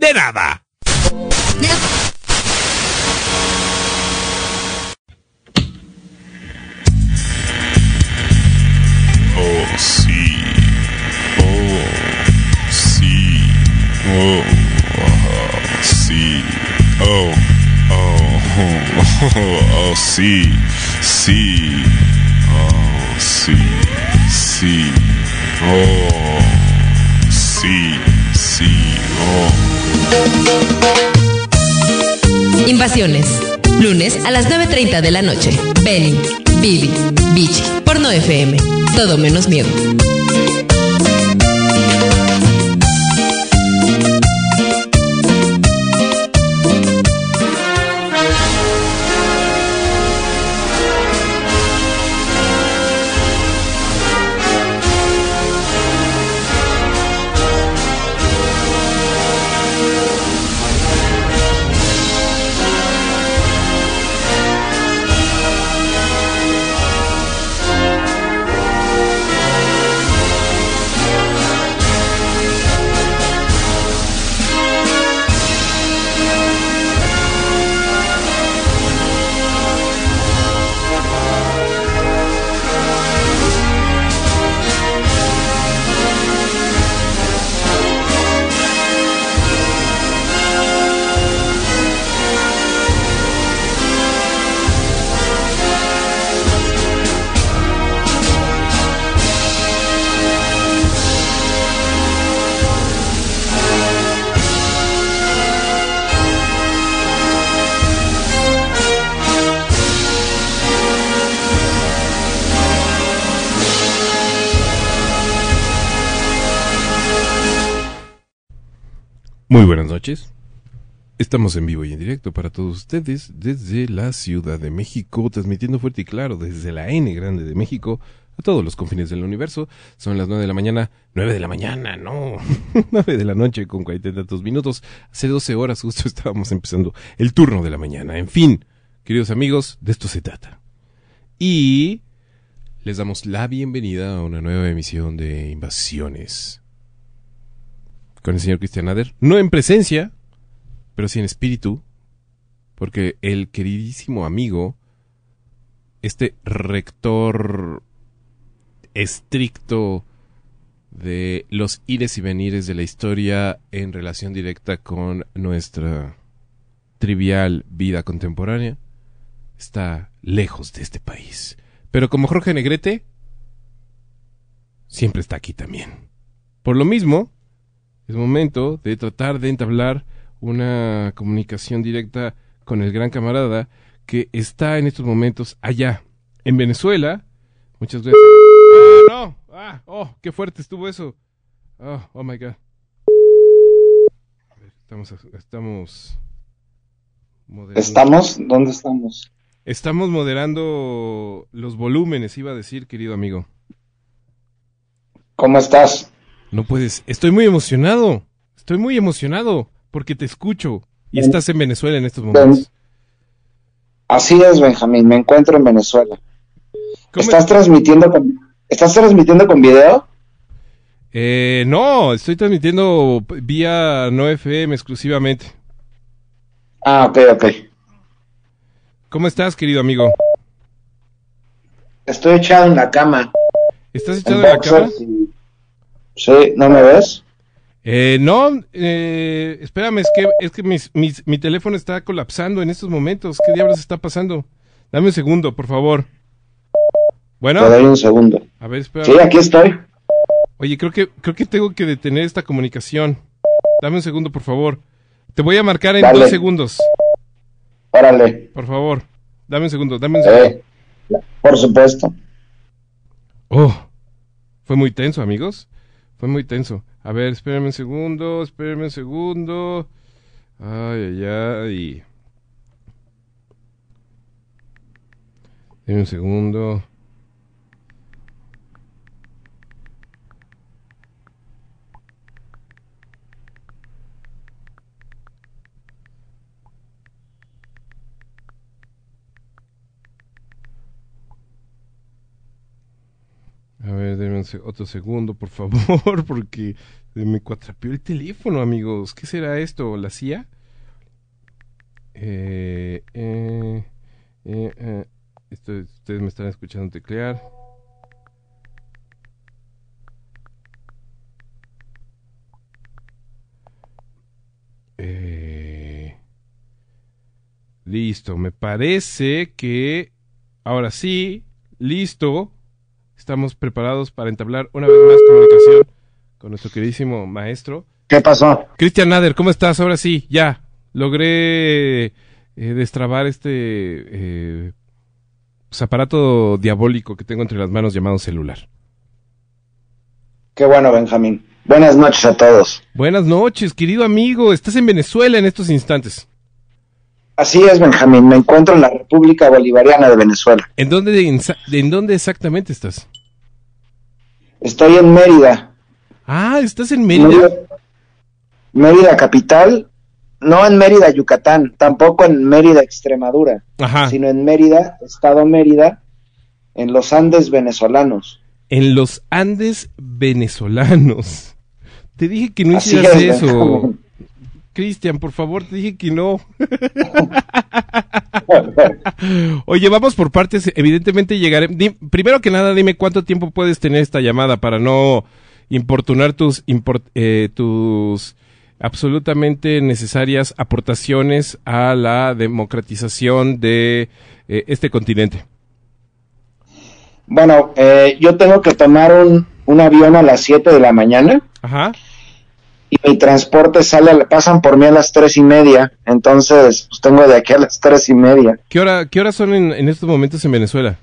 de nada. Oh, sí. Oh, sí. Oh, ah, sí. Oh, oh, oh, oh, sí. Sí. Oh, sí. Sí. Oh, sí. Invasiones. Lunes a las 9.30 de la noche. Benny, Billy, Beach, Porno FM. Todo menos miedo. Muy buenas noches. Estamos en vivo y en directo para todos ustedes desde la Ciudad de México, transmitiendo fuerte y claro desde la N grande de México a todos los confines del universo. Son las nueve de la mañana, nueve de la mañana, no, nueve de la noche con cuarenta y tantos minutos. Hace doce horas justo estábamos empezando el turno de la mañana. En fin, queridos amigos, de esto se trata. Y les damos la bienvenida a una nueva emisión de Invasiones con el señor Cristian Nader. No en presencia, pero sí en espíritu, porque el queridísimo amigo, este rector estricto de los ires y venires de la historia en relación directa con nuestra trivial vida contemporánea, está lejos de este país. Pero como Jorge Negrete, siempre está aquí también. Por lo mismo, es momento de tratar de entablar una comunicación directa con el gran camarada que está en estos momentos allá, en Venezuela. Muchas gracias. ¡Ah, no! ¡Ah! ¡Oh! ¡Qué fuerte estuvo eso! ¡Oh, oh my god! Estamos. Estamos. Moderando. ¿Estamos? ¿Dónde estamos? Estamos moderando los volúmenes, iba a decir, querido amigo. ¿Cómo estás? No puedes. Estoy muy emocionado. Estoy muy emocionado porque te escucho y estás en Venezuela en estos momentos. Así es, Benjamín. Me encuentro en Venezuela. ¿Cómo ¿Estás transmitiendo con, ¿Estás transmitiendo con video? Eh, no, estoy transmitiendo vía no FM exclusivamente. Ah, ok, ok. ¿Cómo estás, querido amigo? Estoy echado en la cama. ¿Estás echado en la cama? y- Sí, ¿no me ves? Eh, no, eh, espérame, es que, es que mis- mis- mi teléfono está colapsando en estos momentos. ¿Qué diablos está pasando? Dame un segundo, por favor. Bueno, Te doy un segundo. a ver, espera. Sí, aquí estoy. Oye, creo que, creo que tengo que detener esta comunicación. Dame un segundo, por favor. Te voy a marcar en Dale. dos segundos, Órale. por favor. Dame un segundo, dame un segundo. Eh, por supuesto. Oh, fue muy tenso, amigos. Fue muy tenso. A ver, espérenme un segundo, espérenme un segundo. Ay, ay, ay. Deme un segundo. Otro segundo, por favor, porque me cuatrapeó el teléfono, amigos. ¿Qué será esto? ¿La CIA? Eh, eh, eh, esto- ustedes me están escuchando teclear. Listo, me parece que ahora sí, listo. Estamos preparados para entablar una vez más comunicación con nuestro queridísimo maestro. ¿Qué pasó? Cristian Nader, ¿cómo estás? Ahora sí, ya. Logré eh, destrabar este eh, pues, aparato diabólico que tengo entre las manos llamado celular. Qué bueno, Benjamín. Buenas noches a todos. Buenas noches, querido amigo. Estás en Venezuela en estos instantes. Así es, Benjamín. Me encuentro en la República Bolivariana de Venezuela. ¿En dónde, en, en dónde exactamente estás? Estoy en Mérida. Ah, estás en Mérida. Mérida capital. No en Mérida, Yucatán. Tampoco en Mérida, Extremadura. Ajá. Sino en Mérida, Estado Mérida, en los Andes venezolanos. En los Andes venezolanos. Te dije que no hicieras es, eso. Benjamín. Cristian, por favor, te dije que no. Oye, vamos por partes. Evidentemente llegaré. Primero que nada, dime cuánto tiempo puedes tener esta llamada para no importunar tus, import- eh, tus absolutamente necesarias aportaciones a la democratización de eh, este continente. Bueno, eh, yo tengo que tomar un, un avión a las 7 de la mañana Ajá. Y mi transporte sale, pasan por mí a las tres y media. Entonces, pues tengo de aquí a las tres y media. ¿Qué hora, qué horas son en, en estos momentos en Venezuela?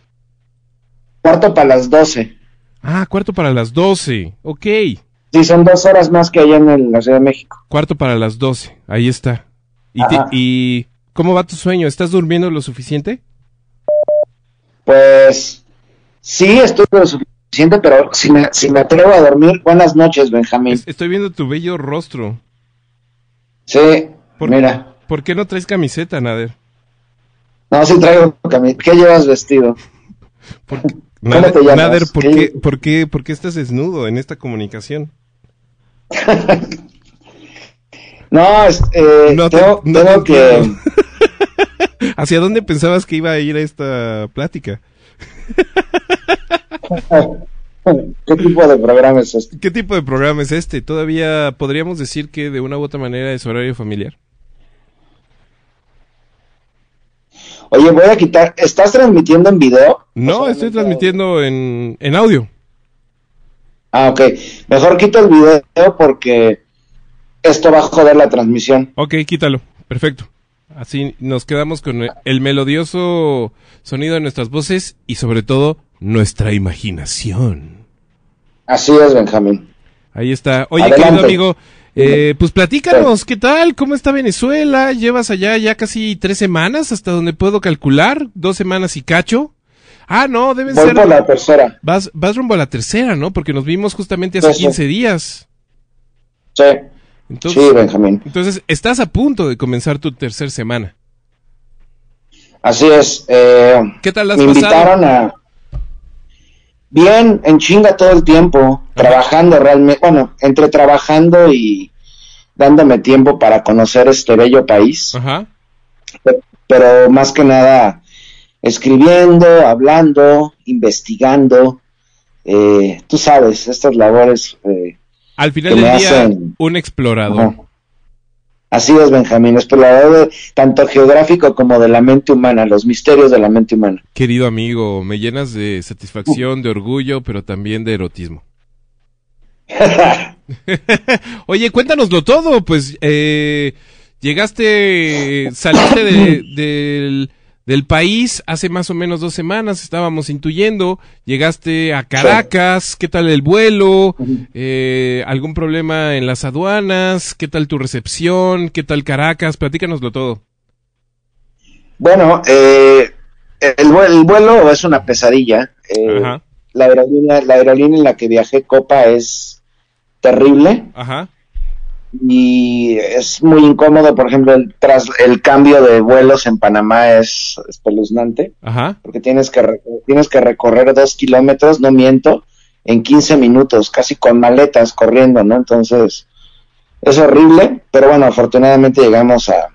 Cuarto para las 12. Ah, cuarto para las doce. Ok. Sí, son dos horas más que allá en el- la Ciudad de México. Cuarto para las 12, ahí está. ¿Y, te-. ¿Y cómo va tu sueño? ¿Estás durmiendo lo suficiente? Pues sí, estoy lo suficiente, pero si me, si me atrevo a dormir, buenas noches, Benjamín. Es- Estoy viendo tu bello rostro. Sí, ¿Por, mira. ¿Por qué no traes camiseta, Nader? No, sí traigo cami- ¿Qué llevas vestido? ¿Por- ¿Cómo Nader, te llamas? Nader, ¿por ¿Qué- qué, por, qué, ¿por qué estás desnudo en esta comunicación? No, es- eh, No te- tengo, no te tengo que... ¿Hacia dónde pensabas que iba a ir esta plática? ¿Qué tipo de programa es este? ¿Qué tipo de programa es este? ¿Todavía podríamos decir que de una u otra manera es horario familiar? Oye, voy a quitar... ¿Estás transmitiendo en video? No, estoy transmitiendo en, en audio. Ah, ok. Mejor quito el video porque esto va a joder la transmisión. Ok, quítalo. Perfecto. Así nos quedamos con el melodioso sonido de nuestras voces y sobre todo nuestra imaginación. Así es, Benjamín. Ahí está. Oye, Adelante. querido amigo, eh, pues platícanos, ¿qué tal? ¿Cómo está Venezuela? ¿Llevas allá ya casi tres semanas hasta donde puedo calcular? ¿Dos semanas y cacho? Ah, no, deben Voy ser... por la tercera. Vas, vas rumbo a la tercera, ¿no? Porque nos vimos justamente hace Sí, sí. 15 días. Sí, Entonces, sí, Benjamín. entonces, estás a punto de comenzar tu tercer semana. Así es. Eh, ¿Qué tal has me pasado? invitaron a... Bien, en chinga todo el tiempo, trabajando realmente, bueno, entre trabajando y dándome tiempo para conocer este bello país, Ajá. pe- pero más que nada escribiendo, hablando, investigando, eh, tú sabes, estas labores. eh, Al final que del me día, hacen- un explorador. ajá. Así es, Benjamín, explorador de, tanto geográfico como de la mente humana, los misterios de la mente humana. Querido amigo, me llenas de satisfacción, de orgullo, pero también de erotismo. Oye, cuéntanoslo todo, pues eh, llegaste, saliste de, del- del país. Hace más o menos dos semanas estábamos intuyendo. Llegaste a Caracas. ¿Qué tal el vuelo? Eh, ¿Algún problema en las aduanas? ¿Qué tal tu recepción? ¿Qué tal Caracas? Platícanoslo todo. Bueno, eh, el, el vuelo es una pesadilla. Eh, Ajá. la, aerolínea, la aerolínea en la que viajé, Copa, es terrible. Ajá. Y es muy incómodo, por ejemplo, el, tras, el cambio de vuelos en Panamá es espeluznante, Ajá. porque tienes que, tienes que recorrer dos kilómetros, no miento, en 15 minutos, casi con maletas corriendo, ¿no? Entonces, es horrible, pero bueno, afortunadamente llegamos a,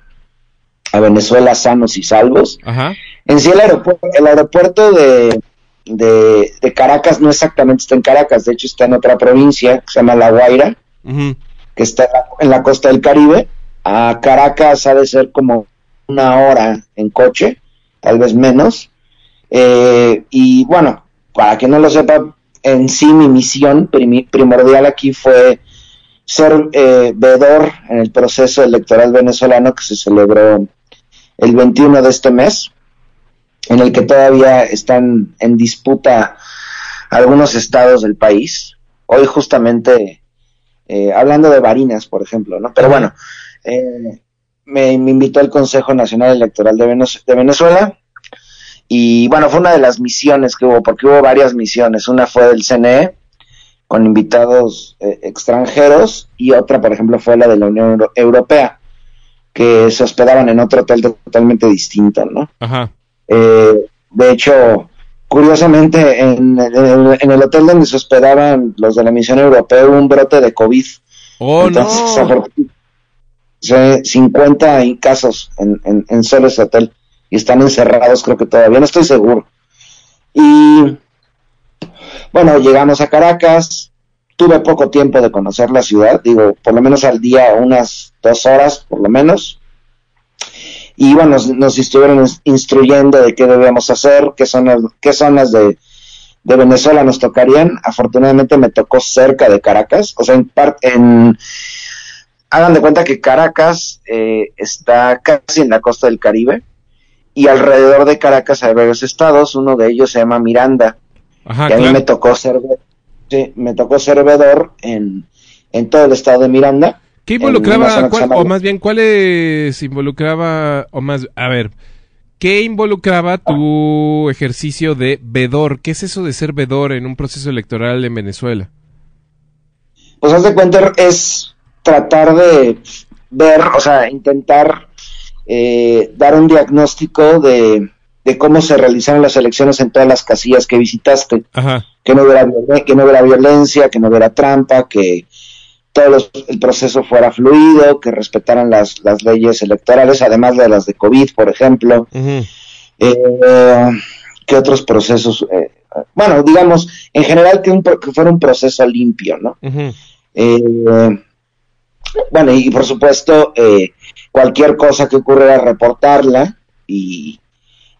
a Venezuela sanos y salvos. Ajá. En sí, el aeropuerto, el aeropuerto de, de, de Caracas no exactamente está en Caracas, de hecho está en otra provincia, que se llama La Guaira, Ujú. Que está en la, costa del Caribe. A Caracas ha de ser como una hora en coche, tal vez menos. Eh, y bueno, para que no lo sepa, en sí mi misión primordial aquí fue ser eh, veedor en el proceso electoral venezolano que se celebró el 21 de este mes, en el que todavía están en disputa algunos estados del país. Hoy justamente eh, hablando de Barinas, por ejemplo, ¿no? Pero bueno, eh, me, me invitó el Consejo Nacional Electoral de, Venez- de Venezuela y bueno, fue una de las misiones que hubo, porque hubo varias misiones. Una fue del CNE con invitados eh, extranjeros y otra, por ejemplo, fue la de la Unión Euro- Europea, que se hospedaban en otro hotel totalmente distinto, ¿no? Ajá. Eh, de hecho, curiosamente, en, el, en el hotel donde se hospedaban los de la misión europea hubo un brote de COVID. Oh, Entonces, no. afor- se- 50 y casos en, en, en solo ese hotel y están encerrados, creo que todavía, no estoy seguro. Y bueno, llegamos a Caracas, tuve poco tiempo de conocer la ciudad, digo, por lo menos al día unas dos horas, por lo menos. Y bueno, nos, nos estuvieron ins- instruyendo de qué debemos hacer, qué zonas, qué zonas de, de Venezuela nos tocarían. Afortunadamente me tocó cerca de Caracas, o sea, en, par- en hagan de cuenta que Caracas eh, está casi en la costa del Caribe y alrededor de Caracas hay varios estados, uno de ellos se llama Miranda, Ajá, que a mí me tocó ser, sí, me tocó ser veedor en, en todo el estado de Miranda. ¿Qué involucraba, cuál- o más bien, cuáles involucraba, o más, a ver, ¿qué involucraba tu ejercicio de vedor? ¿Qué es eso de ser vedor en un proceso electoral en Venezuela? Pues haz de cuenta, es tratar de ver, o sea, intentar eh, dar un diagnóstico de, de cómo se realizaron las elecciones en todas las casillas que visitaste. Ajá, que no hubiera, que no hubiera violencia, que no hubiera trampa, que todo los- el proceso fuera fluido, que respetaran las, las leyes electorales, además de las de COVID, por ejemplo. ujú, Eh, ¿Qué otros procesos? Eh, bueno, digamos, en general que, un, que fuera un proceso limpio, ¿no? Eh, bueno, y por supuesto, eh, cualquier cosa que ocurriera, reportarla y,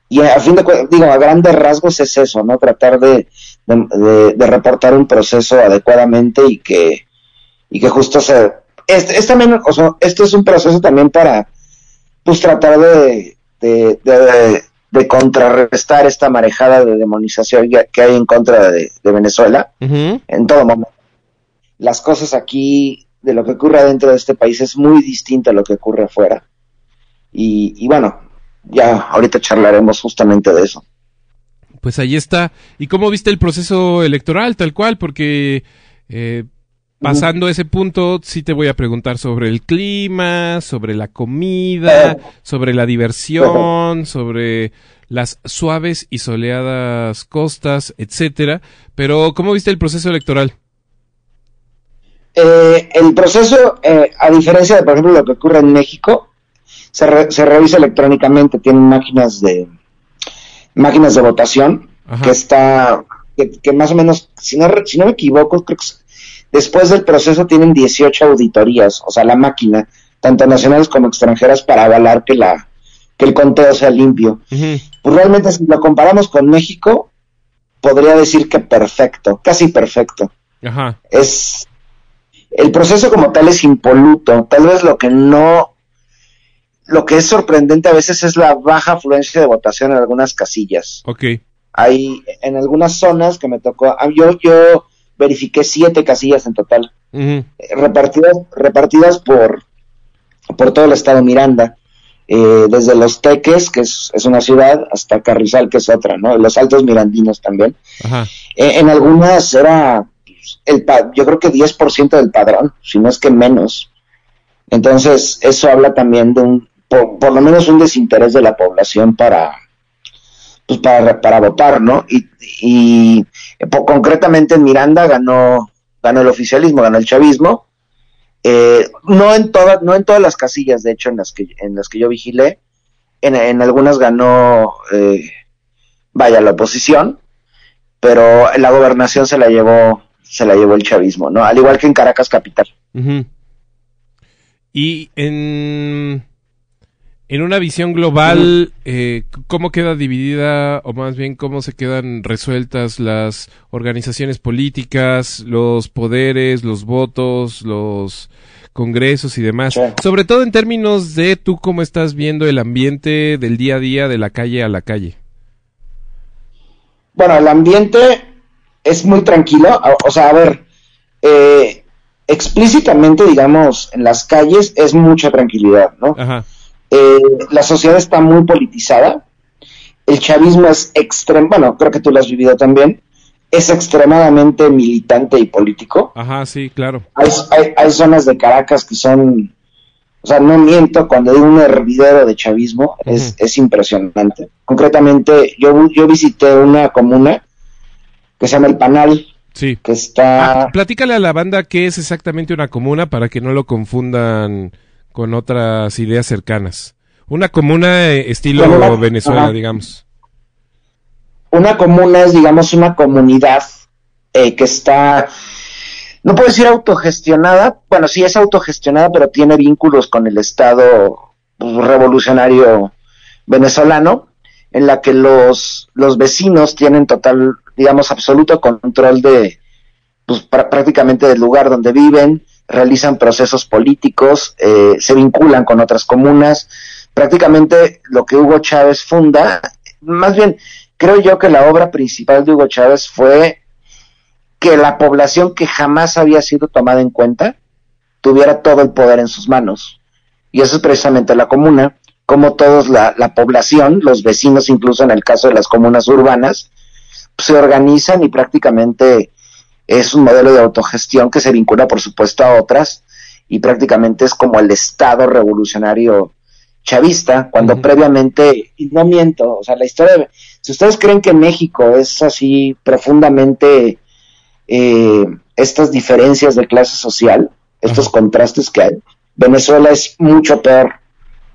y a fin de cuentas, digo, a grandes rasgos es eso, ¿no? Tratar de, de, de- de reportar un proceso adecuadamente y que, y que justo se... Este, es también, o sea, este es un proceso también para, pues, tratar de, de, de- de contrarrestar esta marejada de demonización que hay en contra de- Venezuela en todo momento. Las cosas aquí, de lo que ocurre dentro de este país, es muy distinto a lo que ocurre afuera. Y, y bueno, ya ahorita charlaremos justamente de eso. Pues ahí está. ¿Y cómo viste el proceso electoral tal cual? Porque eh, pasando ese punto, sí te voy a preguntar sobre el clima, sobre la comida, sobre la diversión, sobre las suaves y soleadas costas, etcétera. Pero ¿cómo viste el proceso electoral? Eh, el proceso, eh, a diferencia de, por ejemplo, lo que ocurre en México, se, re- se revisa electrónicamente, tienen máquinas de máquinas de votación, Ajá. que está, que, que más o menos, si no, re- si no me equivoco, creo que después del proceso tienen 18 auditorías, o sea, la máquina, tanto nacionales como extranjeras, para avalar que la que el conteo sea limpio. Pues realmente si lo comparamos con México, podría decir que perfecto, casi perfecto Ajá. es el proceso como tal es impoluto. Tal vez lo que no lo que es sorprendente a veces es la baja afluencia de votación en algunas casillas. Ok. Hay en algunas zonas que me tocó, ah, yo, yo verifiqué siete casillas en total, eh, repartidas, repartidas por, por todo el estado Miranda, eh, desde Los Teques, que es, es una ciudad, hasta Carrizal, que es otra, ¿no? Los Altos Mirandinos también. Ajá. Eh, en algunas era, el pa- yo creo que 10% del padrón, si no es que menos. Entonces, eso habla también de un, por, por lo menos un desinterés de la población para, pues para, para votar, ¿no? Y, y po- concretamente en Miranda ganó, ganó el oficialismo, ganó el chavismo. Eh, no en todas, no en todas las casillas, de hecho, en las que, en las que yo vigilé, en, en algunas ganó, eh, vaya, la oposición, pero la gobernación se la llevó, se la llevó el chavismo, ¿no? Al igual que en Caracas capital. Y en, en una visión global, eh, ¿cómo queda dividida, o más bien cómo se quedan resueltas las organizaciones políticas, los poderes, los votos, los congresos y demás? Sí. Sobre todo en términos de tú cómo estás viendo el ambiente del día a día, de la calle a la calle. Bueno, el ambiente es muy tranquilo, o, o sea, a ver, eh, explícitamente, digamos, en las calles es mucha tranquilidad, ¿no? Ajá. Eh, la sociedad está muy politizada, el chavismo es extremo, bueno, creo que tú lo has vivido también, es extremadamente militante y político. Ajá, sí, claro. Hay, hay, hay zonas de Caracas que son, o sea, no miento, cuando digo un hervidero de chavismo, es, es impresionante. Concretamente, yo, yo visité una comuna que se llama El Panal, Sí. que está... Ah, platícale a la banda qué es exactamente una comuna para que no lo confundan con otras ideas cercanas. Una comuna eh, estilo Bueno, Venezuela, ajá. digamos. Una comuna es, digamos, una comunidad eh, que está, no puedo decir autogestionada, bueno, sí es autogestionada, pero tiene vínculos con el Estado pues, revolucionario venezolano, en la que los, los vecinos tienen total, digamos, absoluto control de, pues prá- prácticamente del lugar donde viven, realizan procesos políticos, eh, se vinculan con otras comunas. Prácticamente lo que Hugo Chávez funda, más bien, creo yo que la obra principal de Hugo Chávez fue que la población que jamás había sido tomada en cuenta tuviera todo el poder en sus manos. Y eso es precisamente la comuna, como todos la, la población, los vecinos incluso en el caso de las comunas urbanas, se organizan y prácticamente es un modelo de autogestión que se vincula por supuesto a otras y prácticamente es como el Estado revolucionario chavista, cuando previamente, y no miento, o sea, la historia, de- si ustedes creen que México es así profundamente eh, estas diferencias de clase social, estos contrastes que hay, Venezuela es mucho peor.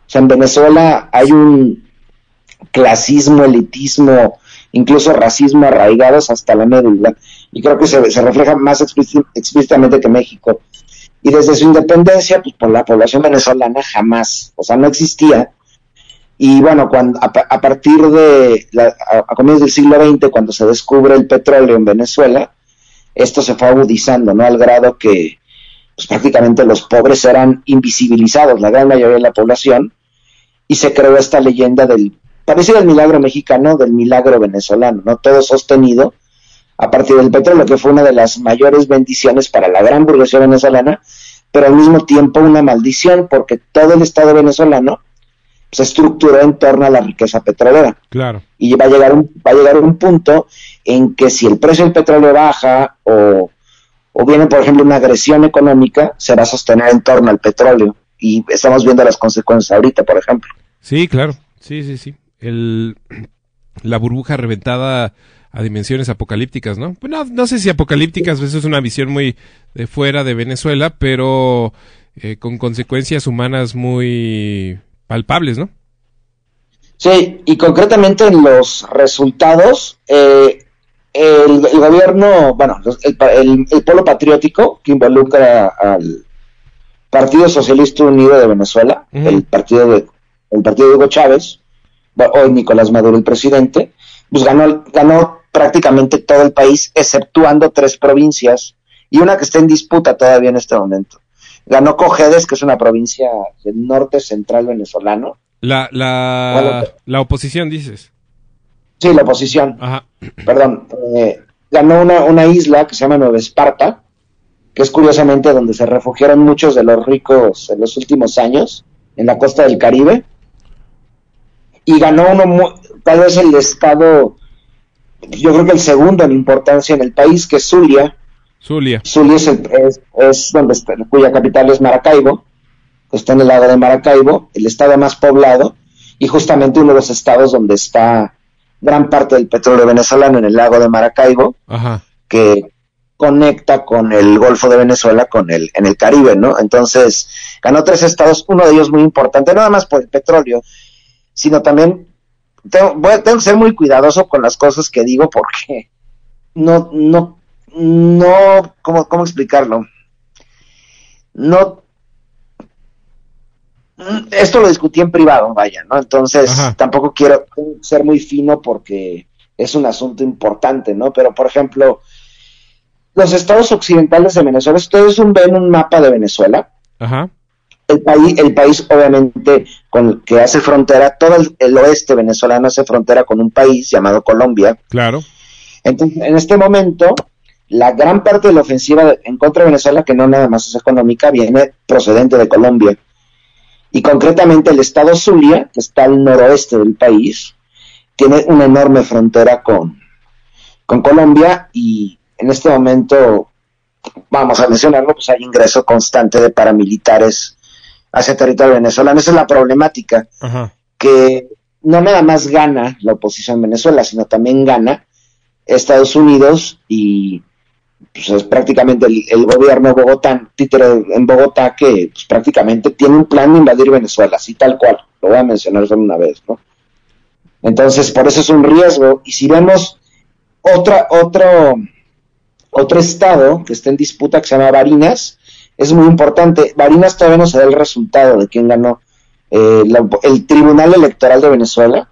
O sea, en Venezuela hay un clasismo, elitismo, incluso racismo arraigados hasta la médula. Y creo que se, refleja más explíci- explícitamente que México. Y desde su independencia, pues por la población venezolana jamás, o sea, no existía. Y bueno, cuando a, a partir de la- a, comienzos del siglo XX, cuando se descubre el petróleo en Venezuela, esto se fue agudizando, ¿no? Al grado que pues, prácticamente los pobres eran invisibilizados, la gran mayoría de la población, y se creó esta leyenda del, parecido al milagro mexicano, del milagro venezolano, ¿no? Todo sostenido a partir del petróleo, que fue una de las mayores bendiciones para la gran burguesía venezolana, pero al mismo tiempo una maldición, porque todo el Estado venezolano se estructuró en torno a la riqueza petrolera Claro. y va a llegar un, va a llegar un punto en que si el precio del petróleo baja o, o viene por ejemplo una agresión económica se va a sostener en torno al petróleo y estamos viendo las consecuencias ahorita por ejemplo Sí, claro. Sí, sí, sí. El, la burbuja reventada a dimensiones apocalípticas, ¿no? Pues no, no sé si apocalípticas, eso es una visión muy de fuera de Venezuela, pero eh, con consecuencias humanas muy palpables, ¿no? sí y concretamente en los resultados eh, el, el gobierno bueno el, el, el polo patriótico que involucra al Partido Socialista Unido de Venezuela el partido de el partido de Hugo Chávez hoy Nicolás Maduro el presidente pues ganó, ganó prácticamente todo el país, exceptuando tres provincias y una que está en disputa todavía en este momento. ganó Cojedes, que es una provincia del norte central venezolano. La, la, la oposición, dices. Sí, la oposición. Ajá. perdón, eh, ganó una, una isla que se llama Nueva Esparta, que es curiosamente donde se refugiaron muchos de los ricos en los últimos años, en la costa del Caribe, y ganó uno, tal vez el estado, yo creo que el segundo en importancia en el país, que es Zulia. Zulia. Zulia es, el- es, es donde está, cuya capital es Maracaibo, que está en el lago de Maracaibo, el estado más poblado, y justamente uno de los estados donde está gran parte del petróleo venezolano en el lago de Maracaibo, Ajá. que conecta con el Golfo de Venezuela con el en el Caribe, ¿no? Entonces, ganó tres estados, uno de ellos muy importante, no nada más por el petróleo, sino también tengo, voy a- tengo que ser muy cuidadoso con las cosas que digo porque no no no cómo cómo explicarlo. No esto lo discutí en privado, vaya, ¿no? Entonces, Ajá. tampoco quiero ser muy fino porque es un asunto importante, ¿no? Pero, por ejemplo, los estados occidentales de Venezuela, ustedes ven un mapa de Venezuela, Ajá. El país, el país obviamente con que hace frontera, todo el, el oeste venezolano hace frontera con un país llamado Colombia. Claro. Entonces, en este momento, la gran parte de la ofensiva en contra de Venezuela, que no nada más es económica, viene procedente de Colombia. Y concretamente el estado Zulia, que está al noroeste del país, tiene una enorme frontera con, con Colombia y en este momento, vamos a mencionarlo, pues hay ingreso constante de paramilitares hacia territorio venezolano. Esa es la problemática Ajá. que no nada más gana la oposición en Venezuela, sino también gana Estados Unidos y pues, es prácticamente el, el gobierno de Bogotá, títere en Bogotá, que pues, prácticamente tiene un plan de invadir Venezuela, así tal cual, lo voy a mencionar solo una vez, ¿no? Entonces, por eso es un riesgo, y si vemos otra, otro, otro estado que está en disputa que se llama Barinas, es muy importante. Barinas todavía no se da el resultado de quién ganó eh, la- el Tribunal Electoral de Venezuela.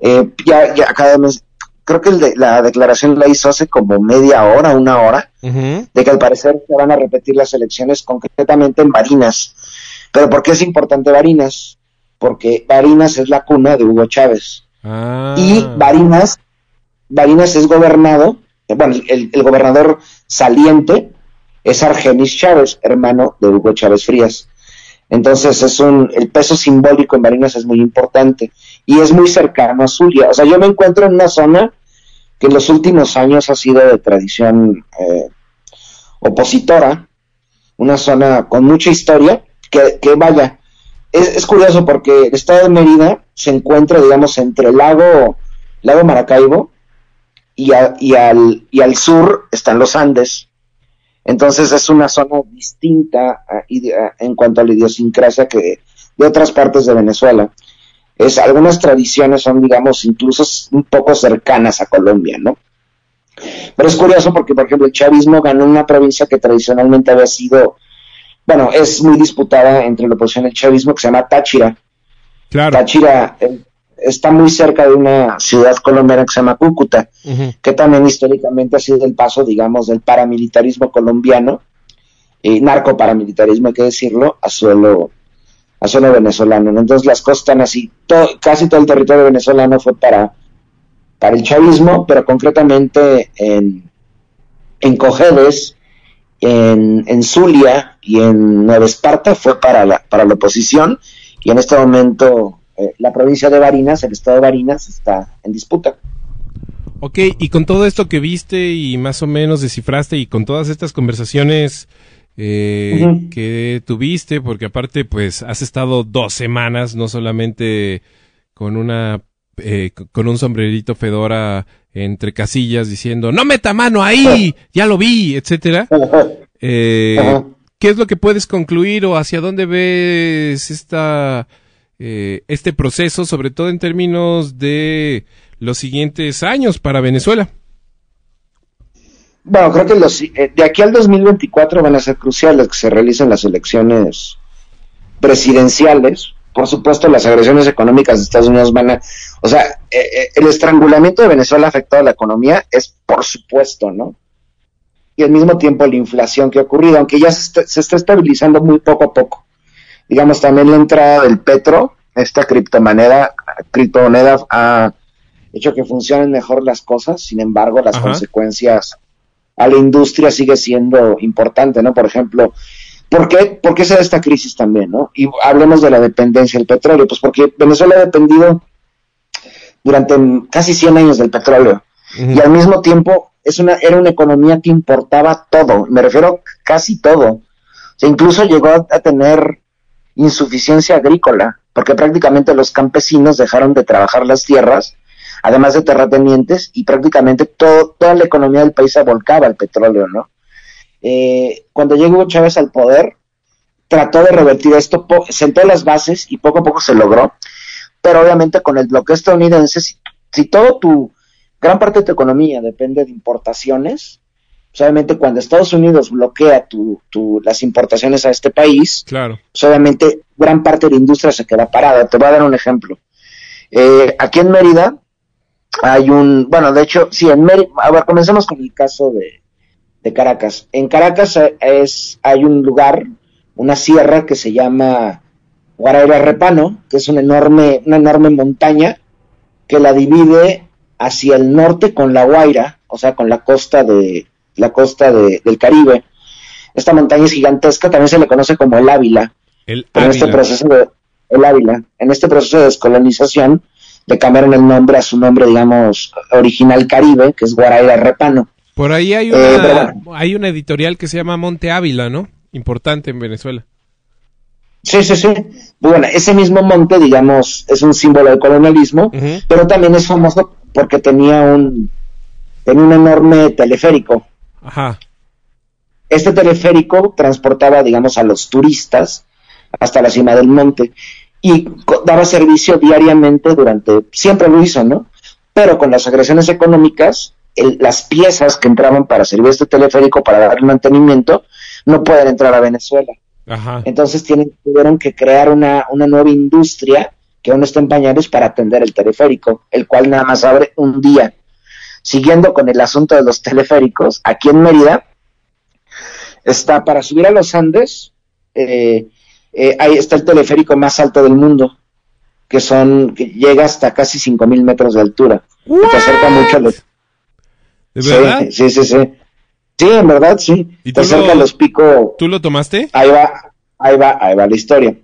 eh, ya, ya cada mes, creo que el de- la declaración la hizo hace como media hora, una hora, de que al parecer se van a repetir las elecciones concretamente en Barinas. Pero ¿por qué es importante Barinas? Porque Barinas es la cuna de Hugo Chávez. Ah. Y Barinas, Barinas es gobernado, bueno, el, el gobernador saliente es Argenis Chávez, hermano de Hugo Chávez Frías. Entonces es un, el peso simbólico en Barinas es muy importante y es muy cercano a Zulia. O sea, yo me encuentro en una zona que en los últimos años ha sido de tradición eh, opositora, una zona con mucha historia, que, vaya, es, es curioso porque el estado de Mérida se encuentra, digamos, entre el lago, lago Maracaibo y, a- y, al, y al sur están los Andes. Entonces es una zona distinta en cuanto a la idiosincrasia que de otras partes de Venezuela. Es, algunas tradiciones son, digamos, incluso un poco cercanas a Colombia, ¿no? Pero es curioso porque, por ejemplo, el chavismo ganó una provincia que tradicionalmente había sido, bueno, es muy disputada entre la oposición y el chavismo, que se llama Táchira. Claro. Táchira está muy cerca de una ciudad colombiana que se llama Cúcuta, que también históricamente ha sido el paso, digamos, del paramilitarismo colombiano, y narcoparamilitarismo, hay que decirlo, a suelo, a suelo venezolano. ¿no? Entonces las cosas están así. To- casi todo el territorio venezolano fue para, para el chavismo, pero concretamente en, en Cojedes, en, en Zulia y en Nueva Esparta fue para la, para la oposición y en este momento eh, la provincia de Barinas, el estado de Barinas está en disputa. Ok, y con todo esto que viste y más o menos descifraste y con todas estas conversaciones eh, que tuviste, porque aparte pues has estado dos semanas, no solamente con una eh, con un sombrerito fedora entre casillas diciendo no meta mano ahí, ya lo vi, etcétera. Eh. ¿Qué es lo que puedes concluir o hacia dónde ves esta, eh, este proceso, sobre todo en términos de los siguientes años para Venezuela? Bueno, creo que los, eh, de aquí al 2024 van a ser cruciales que se realicen las elecciones presidenciales. Por supuesto, las agresiones económicas de Estados Unidos van a... O sea, eh, eh, el estrangulamiento de Venezuela afectado a la economía, es por supuesto, ¿no? y al mismo tiempo la inflación que ha ocurrido, aunque ya se está, se está estabilizando muy poco a poco. Digamos, también la entrada del petro, esta criptomoneda, criptomoneda ha hecho que funcionen mejor las cosas, sin embargo, las Ajá. consecuencias a la industria sigue siendo importante, ¿no? Por ejemplo, ¿por qué, ¿por qué se da esta crisis también, no? Y hablemos de la dependencia del petróleo, pues porque Venezuela ha dependido durante casi 100 años del petróleo y al mismo tiempo es una, era una economía que importaba todo, me refiero casi todo. O sea, incluso llegó a, a tener insuficiencia agrícola, porque prácticamente los campesinos dejaron de trabajar las tierras, además de terratenientes, y prácticamente todo, toda la economía del país se volcaba al petróleo, ¿no? Eh, cuando llegó Chávez al poder, trató de revertir esto, sentó las bases y poco a poco se logró, pero obviamente con el bloqueo estadounidense, si, si todo tu, gran parte de tu economía depende de importaciones, pues obviamente cuando Estados Unidos bloquea tu, tu, las importaciones a este país, Claro. pues obviamente gran parte de la industria se queda parada. Te voy a dar un ejemplo. Eh, aquí en Mérida hay un, bueno, de hecho, sí, en Mérida, a ver, comencemos con el caso de, de Caracas. En Caracas es, hay un lugar, una sierra que se llama Guaraira Repano, que es una enorme, una enorme montaña que la divide hacia el norte con la Guaira, o sea, con la costa de la costa de- del Caribe. Esta montaña es gigantesca, también se le conoce como el Ávila, El pero en este Ávila. proceso de el Ávila, en este proceso de descolonización le cambiaron el nombre a su nombre, digamos, original Caribe, que es Guaraira Repano. Por ahí hay Eh, una, bueno. hay una editorial que se llama Monte Ávila, ¿no? Importante en Venezuela. Sí, sí, sí. Bueno, ese mismo monte, digamos, es un símbolo del colonialismo, pero también es famoso porque tenía un tenía un enorme teleférico. Ajá. Este teleférico transportaba, digamos, a los turistas hasta la cima del monte y daba servicio diariamente durante, siempre lo hizo, ¿no? Pero con las agresiones económicas, el- las piezas que entraban para servir este teleférico, para dar mantenimiento, no pueden entrar a Venezuela. Ajá. Entonces tienen, tuvieron que crear una, una nueva industria que aún está en pañales para atender el teleférico, el cual nada más abre un día. Siguiendo con el asunto de los teleféricos, aquí en Mérida está para subir a los Andes, eh, eh, ahí está el teleférico más alto del mundo, que son que llega hasta casi 5000 metros de altura. Te acerca mucho a los ¿De sí, verdad? Sí, sí, sí. Sí, en verdad, sí. ¿Y Te acerca lo- a los picos ¿Tú lo tomaste? ahí va, ahí va, ahí va la historia.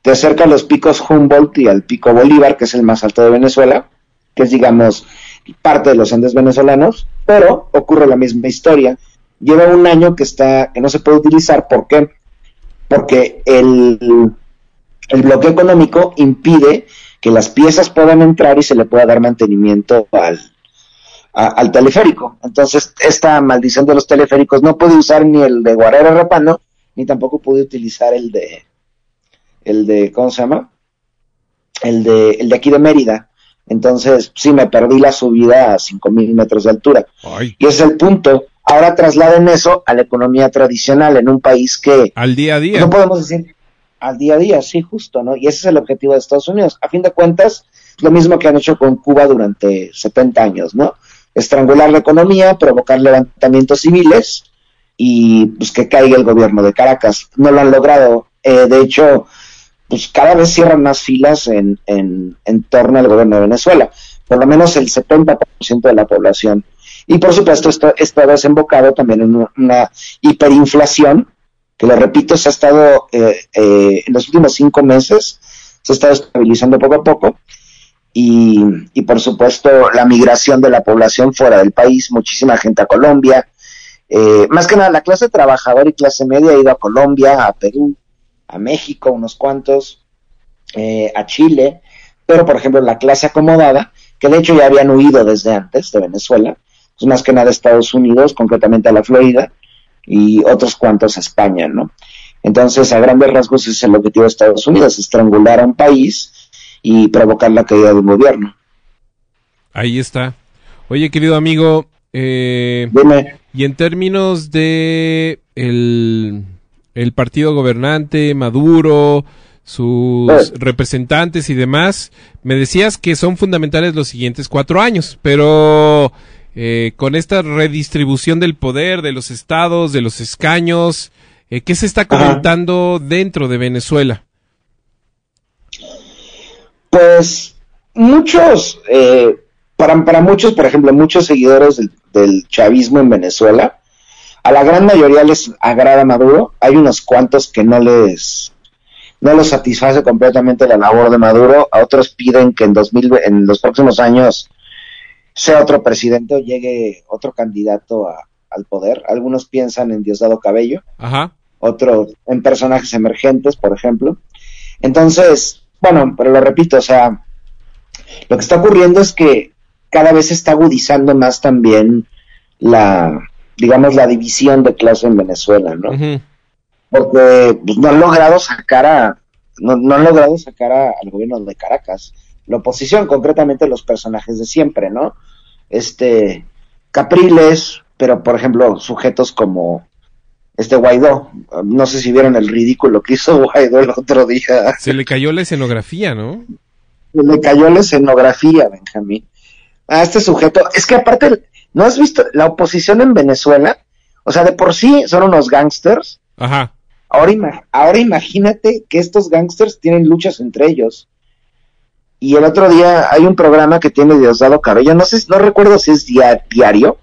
Te acerca a los picos Humboldt y al pico Bolívar, que es el más alto de Venezuela, que es, digamos, parte de los Andes venezolanos, pero ocurre la misma historia. Lleva un año que está, que no se puede utilizar, ¿por qué? Porque el, el bloqueo económico impide que las piezas puedan entrar y se le pueda dar mantenimiento al, al teleférico. Entonces, esta maldición de los teleféricos no pude usar ni el de Guarera Rapano, ni tampoco pude utilizar el de, el de, ¿cómo se llama? El de, el de aquí de Mérida. Entonces, sí, me perdí la subida a 5.000 metros de altura. Ay. Y ese es el punto. Ahora trasladen eso a la economía tradicional en un país que Al día a día. no podemos decir al día a día, sí, justo, ¿no? Y ese es el objetivo de Estados Unidos. A fin de cuentas, lo mismo que han hecho con Cuba durante 70 años, ¿no? Estrangular la economía, provocar levantamientos civiles y pues que caiga el gobierno de Caracas. No lo han logrado. Eh, de hecho, pues cada vez cierran más filas en, en, torno al gobierno de Venezuela. Por lo menos el 70% de la población. Y por supuesto, esto está desembocado también en una, una hiperinflación, que lo repito, se ha estado eh, eh, en los últimos cinco meses, se ha estado estabilizando poco a poco. Y, y por supuesto, la migración de la población fuera del país, muchísima gente a Colombia. Eh, más que nada, la clase trabajadora y clase media ha ido a Colombia, a Perú, a México, unos cuantos, eh, a Chile, pero por ejemplo la clase acomodada, que de hecho ya habían huido desde antes de Venezuela, pues más que nada a Estados Unidos, concretamente a la Florida, y otros cuantos a España, ¿no? Entonces, a grandes rasgos, ese es el objetivo de Estados Unidos, estrangular a un país y provocar la caída de un gobierno. Ahí está. Oye, querido amigo, eh, Dime, y en términos de el, el partido gobernante, Maduro, sus Eh. representantes y demás, me decías que son fundamentales los siguientes cuatro años, pero eh, con esta redistribución del poder, de los estados, de los escaños, eh, ¿qué se está comentando dentro de Venezuela? Pues muchos, eh, para, para muchos, por ejemplo, muchos seguidores del, del chavismo en Venezuela, a la gran mayoría les agrada Maduro, hay unos cuantos que no les no los satisface completamente la labor de Maduro, a otros piden que en 2000 en los próximos años sea otro presidente o llegue otro candidato a, al poder. Algunos piensan en Diosdado Cabello, Ajá. otros en personajes emergentes, por ejemplo. Entonces, bueno, pero lo repito, o sea, lo que está ocurriendo es que cada vez se está agudizando más también la, digamos, la división de clase en Venezuela, ¿no? Ujú. Porque pues, no han logrado sacar a, no, no han logrado sacar a- al gobierno de Caracas. La oposición, concretamente los personajes de siempre, ¿no? Este, Capriles, pero por ejemplo, sujetos como este Guaidó. No sé si vieron el ridículo que hizo Guaidó el otro día. Se le cayó la escenografía, ¿no? Le cayó la escenografía, Benjamín. A este sujeto, es que aparte, ¿no has visto la oposición en Venezuela? O sea, de por sí son unos gangsters. Ajá. Ahora, ima- ahora imagínate que estos gangsters tienen luchas entre ellos. Y el otro día hay un programa que tiene Diosdado Cabello, no sé, no recuerdo si es dia- diario.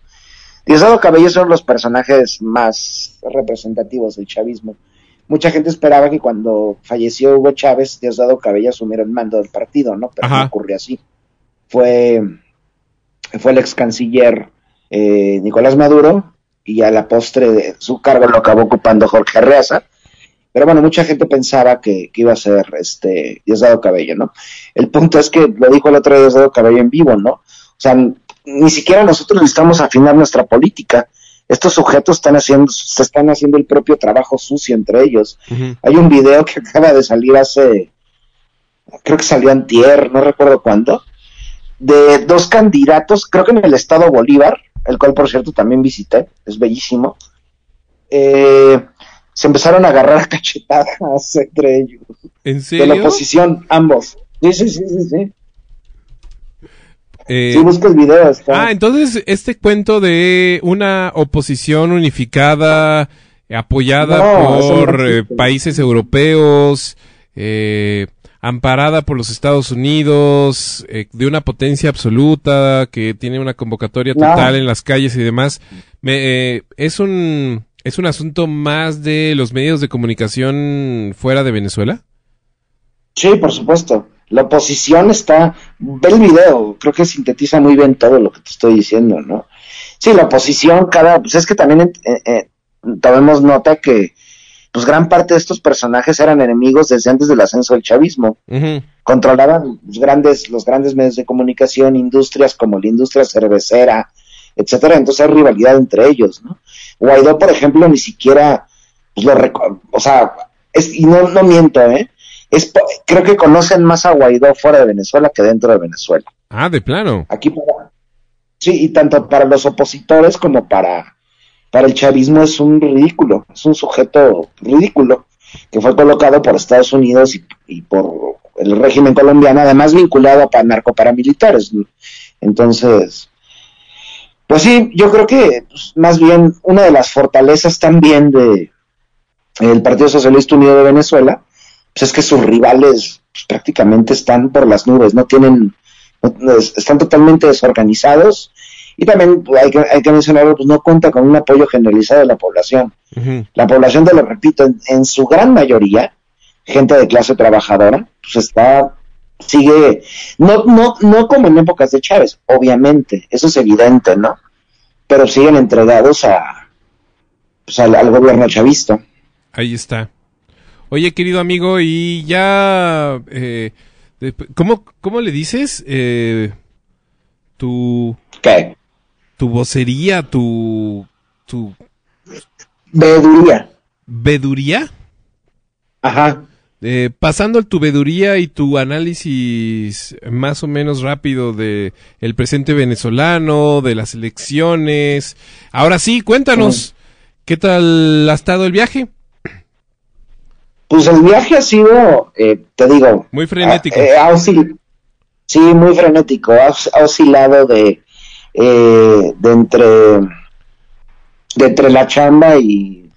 Diosdado Cabello son los personajes más representativos del chavismo. Mucha gente esperaba que cuando falleció Hugo Chávez, Diosdado Cabello asumiera el mando del partido, ¿no? Pero Ajá. no ocurrió así. Fue, fue el ex canciller eh, Nicolás Maduro y a la postre de su cargo lo acabó ocupando Jorge Arreaza. Pero bueno, mucha gente pensaba que, que iba a ser este Diosdado Cabello, ¿no? El punto es que lo dijo el otro Diosdado Cabello en vivo, ¿no? O sea, ni siquiera nosotros necesitamos afinar nuestra política. Estos sujetos están haciendo, se están haciendo el propio trabajo sucio entre ellos. Hay un video que acaba de salir hace, creo que salió antier, no recuerdo cuándo, de dos candidatos, creo que en el estado Bolívar, el cual por cierto también visité, es bellísimo, eh, se empezaron a agarrar a cachetadas entre ellos, ¿En de la serio? oposición, ambos. Sí, sí, sí, sí, sí. Eh, Sí, busca el video. está- Ah, entonces este cuento de una oposición unificada, apoyada No, eso no por eh, países europeos, eh, amparada por los Estados Unidos, eh, de una potencia absoluta, que tiene una convocatoria No. total en las calles y demás, me, eh, es un es un asunto más de los medios de comunicación fuera de Venezuela. Sí, por supuesto. La oposición está. Ve el video, creo que sintetiza muy bien todo lo que te estoy diciendo, ¿no? Sí, la oposición, cada. Pues es que también eh, eh, tomemos nota que. Pues gran parte de estos personajes eran enemigos desde antes del ascenso del chavismo. Controlaban los grandes, los grandes medios de comunicación, industrias como la industria cervecera, etcétera. Entonces hay rivalidad entre ellos, ¿no? Guaidó, por ejemplo, ni siquiera. Pues lo o sea, es, y no, no miento, ¿eh? Es, creo que conocen más a Guaidó fuera de Venezuela que dentro de Venezuela. Ah, de plano. Aquí para, sí, y tanto para los opositores como para, para el chavismo es un ridículo, es un sujeto ridículo que fue colocado por Estados Unidos y, por el régimen colombiano, además vinculado a narcoparamilitares. Entonces, pues sí, yo creo que pues, más bien una de las fortalezas también de el Partido Socialista Unido de Venezuela, pues es que sus rivales pues, prácticamente están por las nubes, no tienen, no- es- están totalmente desorganizados y también hay que, hay que mencionarlo, pues no cuenta con un apoyo generalizado de la población. La población, te lo repito, en, en su gran mayoría, gente de clase trabajadora, pues está, sigue, no, no, no como en épocas de Chávez, obviamente, eso es evidente, ¿no? Pero siguen entregados a, pues, al, al gobierno chavista. Ahí está. Oye, querido amigo, y ya... eh, ¿cómo, ¿Cómo le dices? Eh, tu, ¿Qué? Tu vocería, tu, tu Veeduría. veduría. Ajá. Eh, pasando a tu veduría y tu análisis más o menos rápido de el presente venezolano, de las elecciones. Ahora sí, cuéntanos, ¿qué tal ha estado el viaje? Pues el viaje ha sido, eh, te digo, Muy frenético. ha- eh, ha sí, muy frenético. Ha oscilado de eh, de entre de entre la chamba y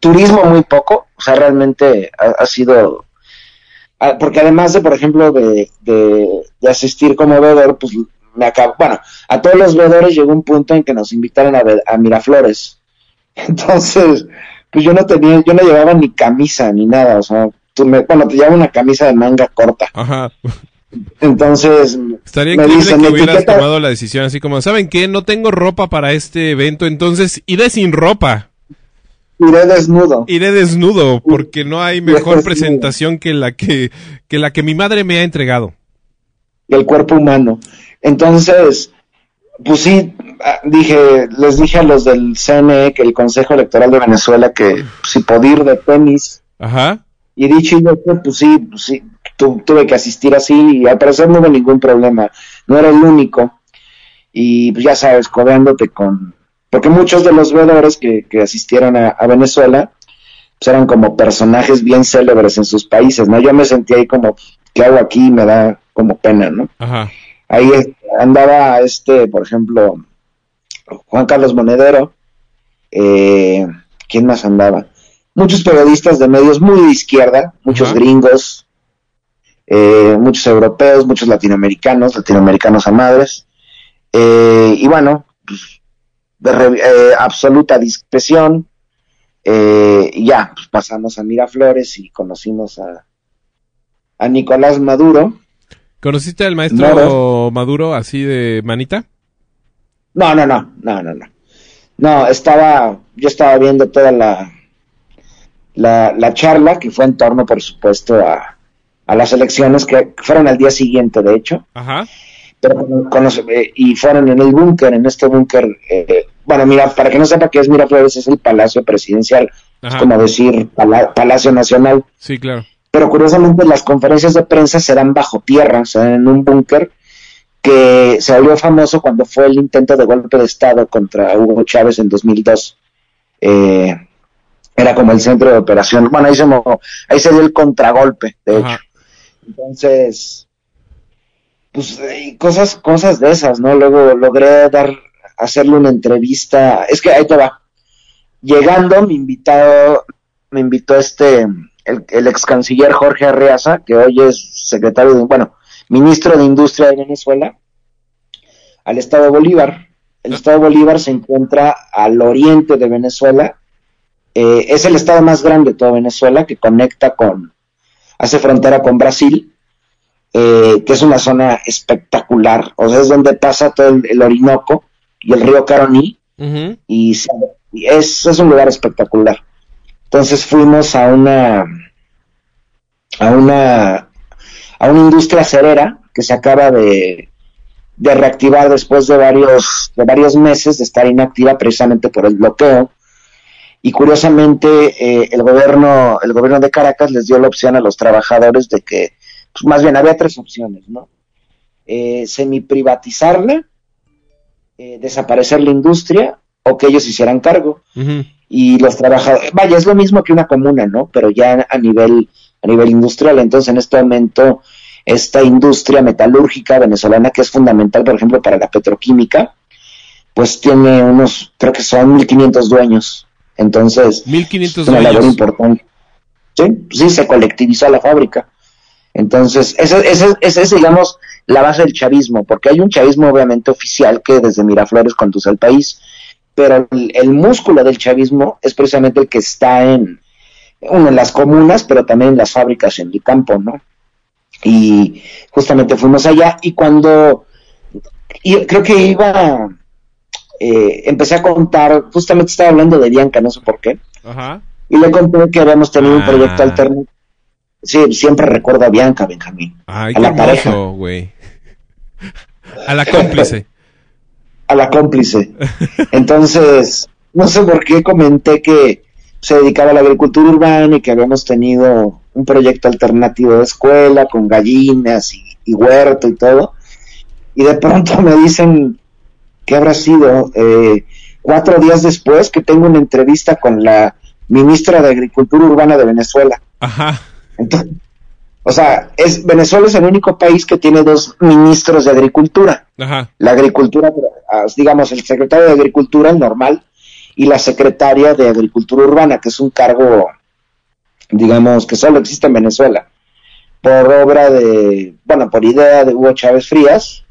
turismo muy poco, o sea, realmente ha, sido ah, porque además de, por ejemplo, de, de, asistir como veedor, pues me acabo, bueno, a todos los veedores llegó un punto en que nos invitaron a, a Miraflores. Entonces, pues yo no tenía, yo no llevaba ni camisa ni nada, o sea, tú bueno, te llevaba una camisa de manga corta. Ajá. Entonces, Estaría me increíble dicen, que hubieras "Etiqueta- tomado la decisión así como, ¿saben qué? No tengo ropa para este evento, entonces iré sin ropa. iré desnudo. Iré desnudo porque no hay mejor presentación que la que, que la que mi madre me ha entregado. del cuerpo humano. Entonces, pues sí, ah, dije, les dije a los del CNE, que el Consejo Electoral de Venezuela, que si podía ir de tenis, Ajá. y dicho y hecho, pues sí, pues sí, tu- tuve que asistir así, y al parecer no hubo ningún problema, no era el único, y pues ya sabes, codeándote con, porque muchos de los veedores que, que asistieron a, a Venezuela, pues eran como personajes bien célebres en sus países, ¿no? Yo me sentí ahí como, ¿qué hago aquí? Me da como pena, ¿no? Ajá. Ahí eh, andaba este, por ejemplo, Juan Carlos Monedero. Eh, ¿Quién más andaba? Muchos periodistas de medios muy de izquierda, muchos Ajá. gringos, eh, muchos europeos, muchos latinoamericanos, latinoamericanos a madres. Eh, y bueno, pues, de re- eh, absoluta discreción. Eh, y ya, pues, pasamos a Miraflores y conocimos a, a Nicolás Maduro. ¿Conociste al maestro Maduro así de manita? No, no, no, no, no, no. No, estaba, yo estaba viendo toda la, la, la charla que fue en torno, por supuesto, a, a las elecciones que fueron al día siguiente, de hecho, Ajá. pero con- con los- eh, y fueron en el búnker, en este búnker, eh, bueno, mira, para que no sepa qué es Miraflores, es el Palacio Presidencial, es como decir Pala- Palacio Nacional, Sí, claro. pero curiosamente las conferencias de prensa se dan bajo tierra, o sea, en un búnker que se volvió famoso cuando fue el intento de golpe de Estado contra Hugo Chávez en 2002. Eh, era como el centro de operación. Bueno, ahí se, ahí se dio el contragolpe, de Ajá. hecho. Entonces, pues cosas, cosas de esas, ¿no? Luego logré dar, hacerle una entrevista. Es que ahí te va. Llegando, me invitado, me invitó este, el, ex canciller Jorge Arreaza, que hoy es secretario de, bueno, ministro de Industria de Venezuela, al estado Bolívar. El estado Bolívar se encuentra al oriente de Venezuela. Eh, es el estado más grande de toda Venezuela que conecta con, hace frontera con Brasil, eh, que es una zona espectacular. O sea, es donde pasa todo el, el Orinoco y el río Caroní Ujú. y se- y es, es un lugar espectacular. Entonces fuimos a una a una a una industria cerera que se acaba de, de reactivar después de varios de varios meses de estar inactiva precisamente por el bloqueo y curiosamente eh, el gobierno el gobierno de Caracas les dio la opción a los trabajadores de que pues, más bien había tres opciones no eh, semi-privatizarla, eh, desaparecer la industria o que ellos hicieran cargo. Y los trabajadores, vaya, es lo mismo que una comuna, ¿no? Pero ya a nivel, a nivel industrial. Entonces, en este momento, esta industria metalúrgica venezolana, que es fundamental, por ejemplo, para la petroquímica, pues tiene unos, creo que son 1.500 dueños. Entonces, 1500 es una labor importante. Sí, sí, se colectivizó la fábrica. Entonces, esa ese, ese es, digamos, la base del chavismo, porque hay un chavismo obviamente oficial que desde Miraflores conduce al país, pero el, el músculo del chavismo es precisamente el que está en, uno, en las comunas, pero también en las fábricas en el campo, ¿no? Y justamente fuimos allá y cuando, y creo que iba, eh, empecé a contar, justamente estaba hablando de Bianca, no sé por qué, Ajá. y le conté que habíamos tenido un Ah. proyecto alternativo. Sí, siempre recuerdo a Bianca, Benjamín. Ay, A la pareja. güey. A la cómplice. a la cómplice. Entonces, no sé por qué comenté que se dedicaba a la agricultura urbana y que habíamos tenido un proyecto alternativo de escuela con gallinas y, y huerto y todo. Y de pronto me dicen que habrá sido eh, cuatro días después que tengo una entrevista con la ministra de Agricultura Urbana de Venezuela. Ajá. Entonces, o sea, es Venezuela es el único país que tiene dos ministros de agricultura. Ajá. La agricultura, ah, digamos, el secretario de agricultura, el normal, y la secretaria de agricultura urbana, que es un cargo, digamos, que solo existe en Venezuela, por obra de, bueno, por idea de Hugo Chávez Frías,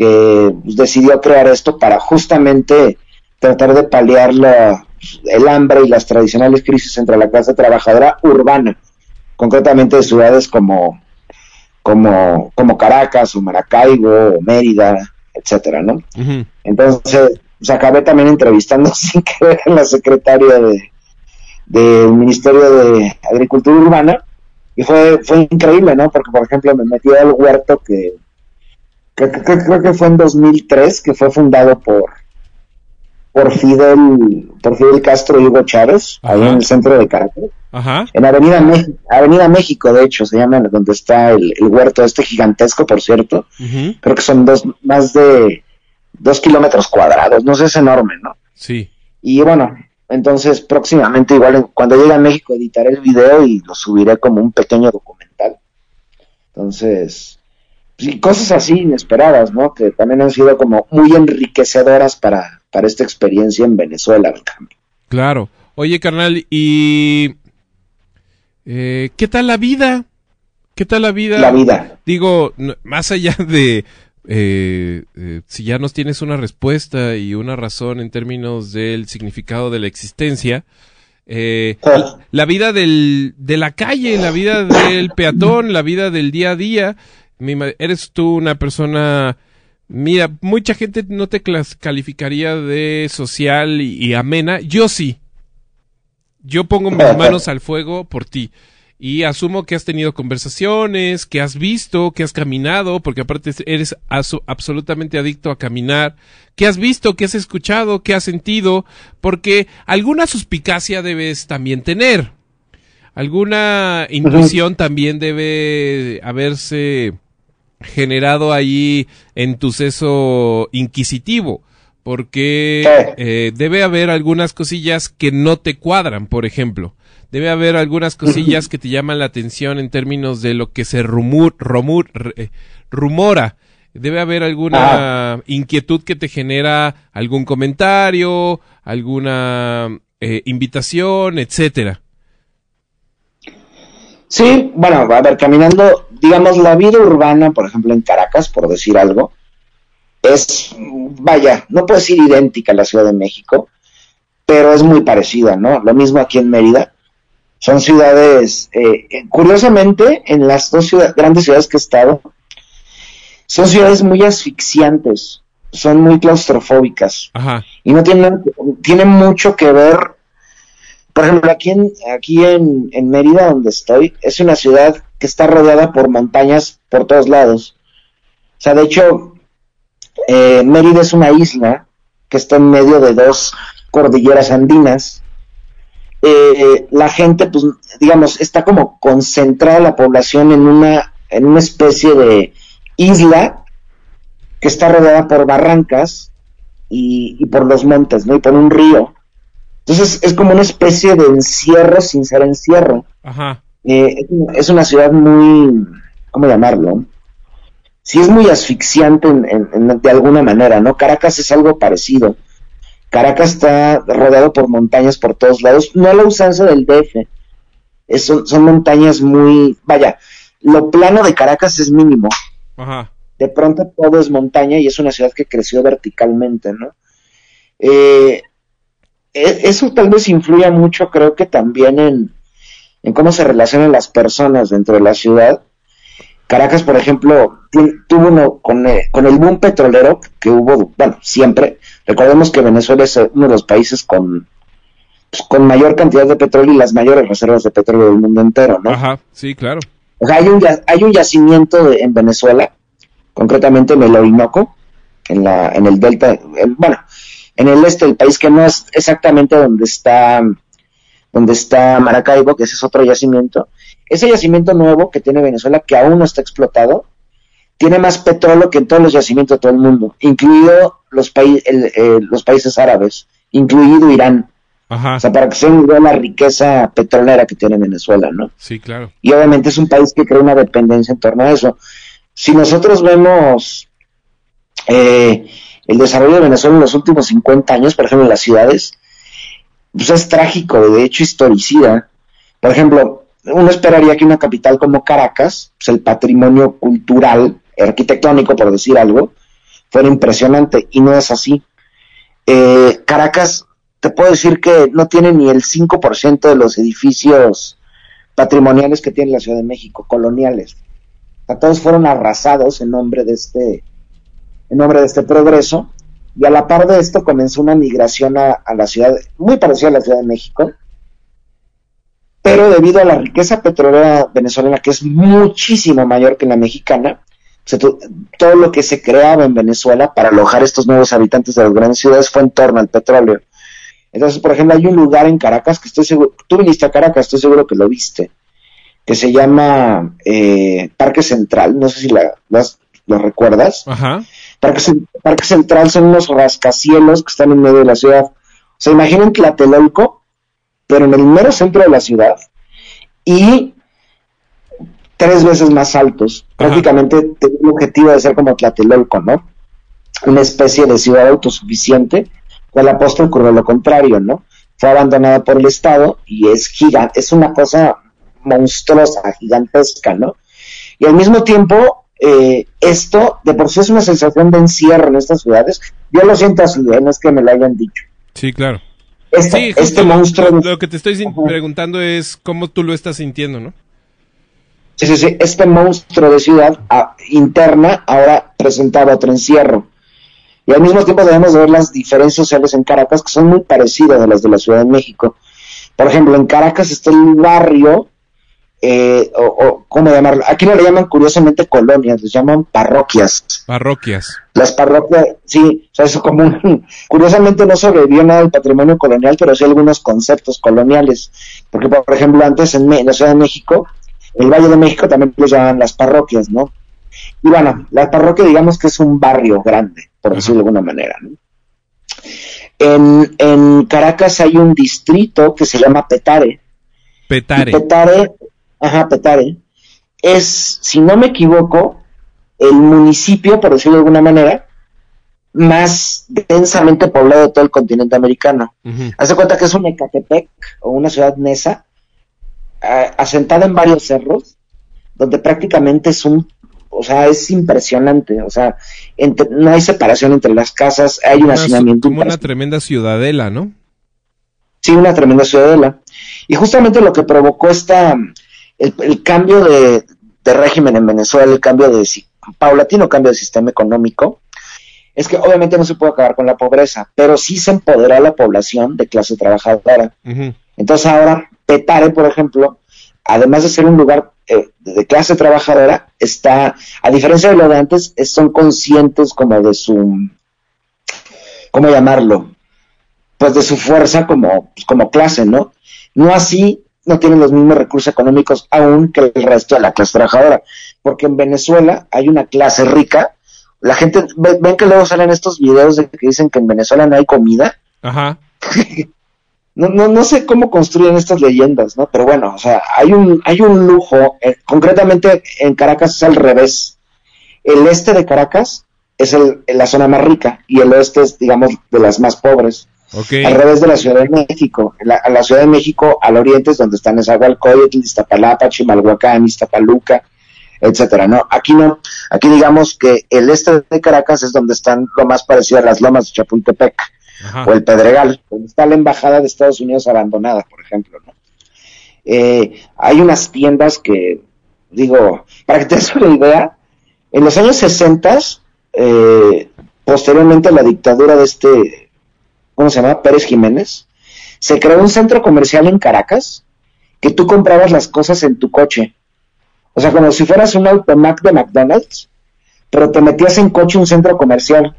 que pues, decidió crear esto para justamente tratar de paliar la, el hambre y las tradicionales crisis entre la clase trabajadora urbana, concretamente de ciudades como, como, como Caracas o Maracaibo o Mérida, etcétera, ¿no? Entonces, pues, acabé también entrevistando sin querer a la secretaria de del Ministerio de Agricultura Urbana y fue fue increíble, ¿no? Porque por ejemplo me metí al huerto que creo que fue en 2003 que fue fundado por por Fidel por Fidel Castro y Hugo Chávez ahí Ajá. en el centro de Caracas Ajá. en Avenida México, Avenida México de hecho se llama donde está el, el huerto este gigantesco por cierto Ujú. creo que son dos más de dos kilómetros cuadrados no sé es enorme no Sí. y bueno entonces próximamente igual cuando llegue a México editaré el video y lo subiré como un pequeño documental entonces sí, cosas así inesperadas no que también han sido como muy enriquecedoras para para esta experiencia en Venezuela Benjamín. Claro. Oye, carnal, ¿y eh, qué tal la vida? ¿Qué tal la vida? la vida Digo, más allá de eh, eh, si ya nos tienes una respuesta y una razón en términos del significado de la existencia, eh, Ah. la vida del, de la calle, la vida del peatón, la vida del día a día. Eres tú una persona, mira, mucha gente no te calificaría de social y, y amena. Yo sí. Yo pongo mis manos al fuego por ti. Y asumo que has tenido conversaciones, que has visto, que has caminado, porque aparte eres absolutamente adicto a caminar, que has visto, que has escuchado, que has sentido, porque alguna suspicacia debes también tener. Alguna intuición también debe haberse generado ahí en tu seso inquisitivo, porque eh, debe haber algunas cosillas que no te cuadran, por ejemplo. Debe haber algunas cosillas que te llaman la atención en términos de lo que se rumur, rumur- eh, rumora. Debe haber alguna inquietud que te genera algún comentario, alguna eh, invitación, etcétera. Sí, bueno, a ver, caminando, digamos, la vida urbana, por ejemplo, en Caracas, por decir algo, es, vaya, no puedo decir idéntica a la Ciudad de México, pero es muy parecida, ¿no? Lo mismo aquí en Mérida. Son ciudades, eh, eh, curiosamente, en las dos ciudad- grandes ciudades que he estado, son ciudades muy asfixiantes, son muy claustrofóbicas Ajá. y no tienen, tienen mucho que ver. Por ejemplo, aquí en, aquí en, en Mérida, donde estoy, es una ciudad que está rodeada por montañas por todos lados. O sea, de hecho, eh, Mérida es una isla que está en medio de dos cordilleras andinas. Eh, la gente, pues, digamos, está como concentrada la población en una, en una especie de isla que está rodeada por barrancas y, y por los montes, ¿no? Y por un río. Entonces es como una especie de encierro sin ser encierro. Ajá. Eh, es una ciudad muy, ¿cómo llamarlo? Sí es muy asfixiante en- en- en- de alguna manera, ¿no? Caracas es algo parecido. Caracas está rodeado por montañas por todos lados, no a la usanza del DF. Es- son, son montañas muy, vaya, lo plano de Caracas es mínimo Ajá. de pronto todo es montaña y es una ciudad que creció verticalmente, ¿no? Eh, eso tal vez influya mucho, creo que también en, en cómo se relacionan las personas dentro de la ciudad. Caracas, por ejemplo, tuvo uno con, eh, con el boom petrolero que hubo, bueno, siempre. Recordemos que Venezuela es uno de los países con, pues, con mayor cantidad de petróleo y las mayores reservas de petróleo del mundo entero, ¿no? Ajá. Sí, claro. O sea, hay un, hay un yacimiento de- en Venezuela, concretamente en el Orinoco, en, la, en el delta, en- bueno, en el este del país, que no es exactamente donde está, donde está Maracaibo, que ese es otro yacimiento. Ese yacimiento nuevo que tiene Venezuela, que aún no está explotado, tiene más petróleo que en todos los yacimientos de todo el mundo, incluido los, paí- el- eh, los países árabes, incluido Irán. Ajá. O sea, para que se den la riqueza petrolera que tiene Venezuela, ¿no? Sí, claro. Y obviamente es un país que crea una dependencia en torno a eso. Si nosotros vemos eh, el desarrollo de Venezuela en los últimos 50 años, por ejemplo, en las ciudades, pues es trágico, de hecho historicida. Por ejemplo, uno esperaría que una capital como Caracas, pues el patrimonio cultural, arquitectónico, por decir algo, fuera impresionante, y no es así. Eh, Caracas, te puedo decir que no tiene ni el 5% de los edificios patrimoniales que tiene la Ciudad de México, coloniales. Todos fueron arrasados en nombre de este, en nombre de este progreso, y a la par de esto comenzó una migración a, la ciudad, muy parecida a la Ciudad de México, pero debido a la riqueza petrolera venezolana, que es muchísimo mayor que la mexicana, todo lo que se creaba en Venezuela para alojar estos nuevos habitantes de las grandes ciudades fue en torno al petróleo. Entonces, por ejemplo, hay un lugar en Caracas que estoy seguro, tú viniste a Caracas, estoy seguro que lo viste, que se llama eh, Parque Central, no sé si la, lo recuerdas. Ajá. Parque, Parque Central son unos rascacielos que están en medio de la ciudad. O sea, imaginen Tlatelolco, pero en el mero centro de la ciudad y tres veces más altos. Ajá. Prácticamente tenía el objetivo de ser como Tlatelolco, ¿no? Una especie de ciudad autosuficiente. El apóstol ocurrió lo contrario, ¿no? Fue abandonada por el Estado y es gigante, es una cosa monstruosa, gigantesca, ¿no? Y al mismo tiempo, eh, esto de por sí es una sensación de encierro en estas ciudades. Yo lo siento así, ¿eh? no es que me lo hayan dicho. Sí, claro. Este, Sí, este monstruo, Lo, que te estoy preguntando es cómo tú lo estás sintiendo, ¿no? sí, sí, sí, este monstruo de ciudad interna ahora presentaba otro encierro. Y al mismo tiempo debemos de ver las diferencias sociales en Caracas que son muy parecidas a las de la Ciudad de México. Por ejemplo, en Caracas está el barrio, eh, o, o, ¿cómo llamarlo? Aquí no le llaman curiosamente colonias, les llaman parroquias. Parroquias. Las parroquias, sí, o sea, es como un- curiosamente no sobrevivió nada del patrimonio colonial, pero sí algunos conceptos coloniales. Porque, por ejemplo, antes en, la Ciudad de México, el Valle de México también los llamaban las parroquias, ¿no? Y bueno, la parroquia digamos que es un barrio grande, por decirlo de alguna manera, ¿no? En, en Caracas hay un distrito que se llama Petare, Petare. Petare, ajá, Petare, es, si no me equivoco, el municipio, por decirlo de alguna manera, más densamente poblado de todo el continente americano. Ujú. Hace cuenta que es un Ecatepec o una ciudad nesa, asentada en varios cerros, donde prácticamente es un, o sea, es impresionante, o sea, entre- no hay separación entre las casas, hay un hacinamiento como una tremenda ciudadela, ¿no? Sí, una tremenda ciudadela. Y justamente lo que provocó esta, el, el cambio de, de régimen en Venezuela, el cambio de, paulatino cambio de sistema económico, es que obviamente no se puede acabar con la pobreza, pero sí se empoderó a la población de clase trabajadora. Entonces ahora, Petare, por ejemplo, además de ser un lugar eh, de clase trabajadora, está, a diferencia de lo de antes, es- son conscientes como de su, ¿cómo llamarlo? Pues de su fuerza como, pues, como clase, ¿no? No así, no tienen los mismos recursos económicos aún que el resto de la clase trabajadora, porque en Venezuela hay una clase rica, la gente, ve- ven que luego salen estos videos de que dicen que en Venezuela no hay comida, Ajá. no, no, no sé cómo construyen estas leyendas, ¿no? Pero bueno, o sea, hay un, hay un lujo, eh, concretamente en Caracas es al revés. El este de Caracas es el, la zona más rica y el oeste es, digamos, de las más pobres. Ok. Al revés de la Ciudad de México. La, a la Ciudad de México, al oriente es donde están Nezahualcóyotl, Iztapalapa, Chimalhuacán, Iztapaluca, etcétera, ¿no? Aquí no. Aquí digamos que el este de Caracas es donde están lo más parecido a las lomas de Chapultepec Ajá. o el Pedregal, donde está la embajada de Estados Unidos abandonada, por ejemplo, ¿no? Eh, hay unas tiendas que, digo, para que te des una idea, en los años 60, eh, posteriormente a la dictadura de este, ¿cómo se llama? Pérez Jiménez, se creó un centro comercial en Caracas que tú comprabas las cosas en tu coche. O sea, como si fueras un automac de McDonald's, pero te metías en coche un centro comercial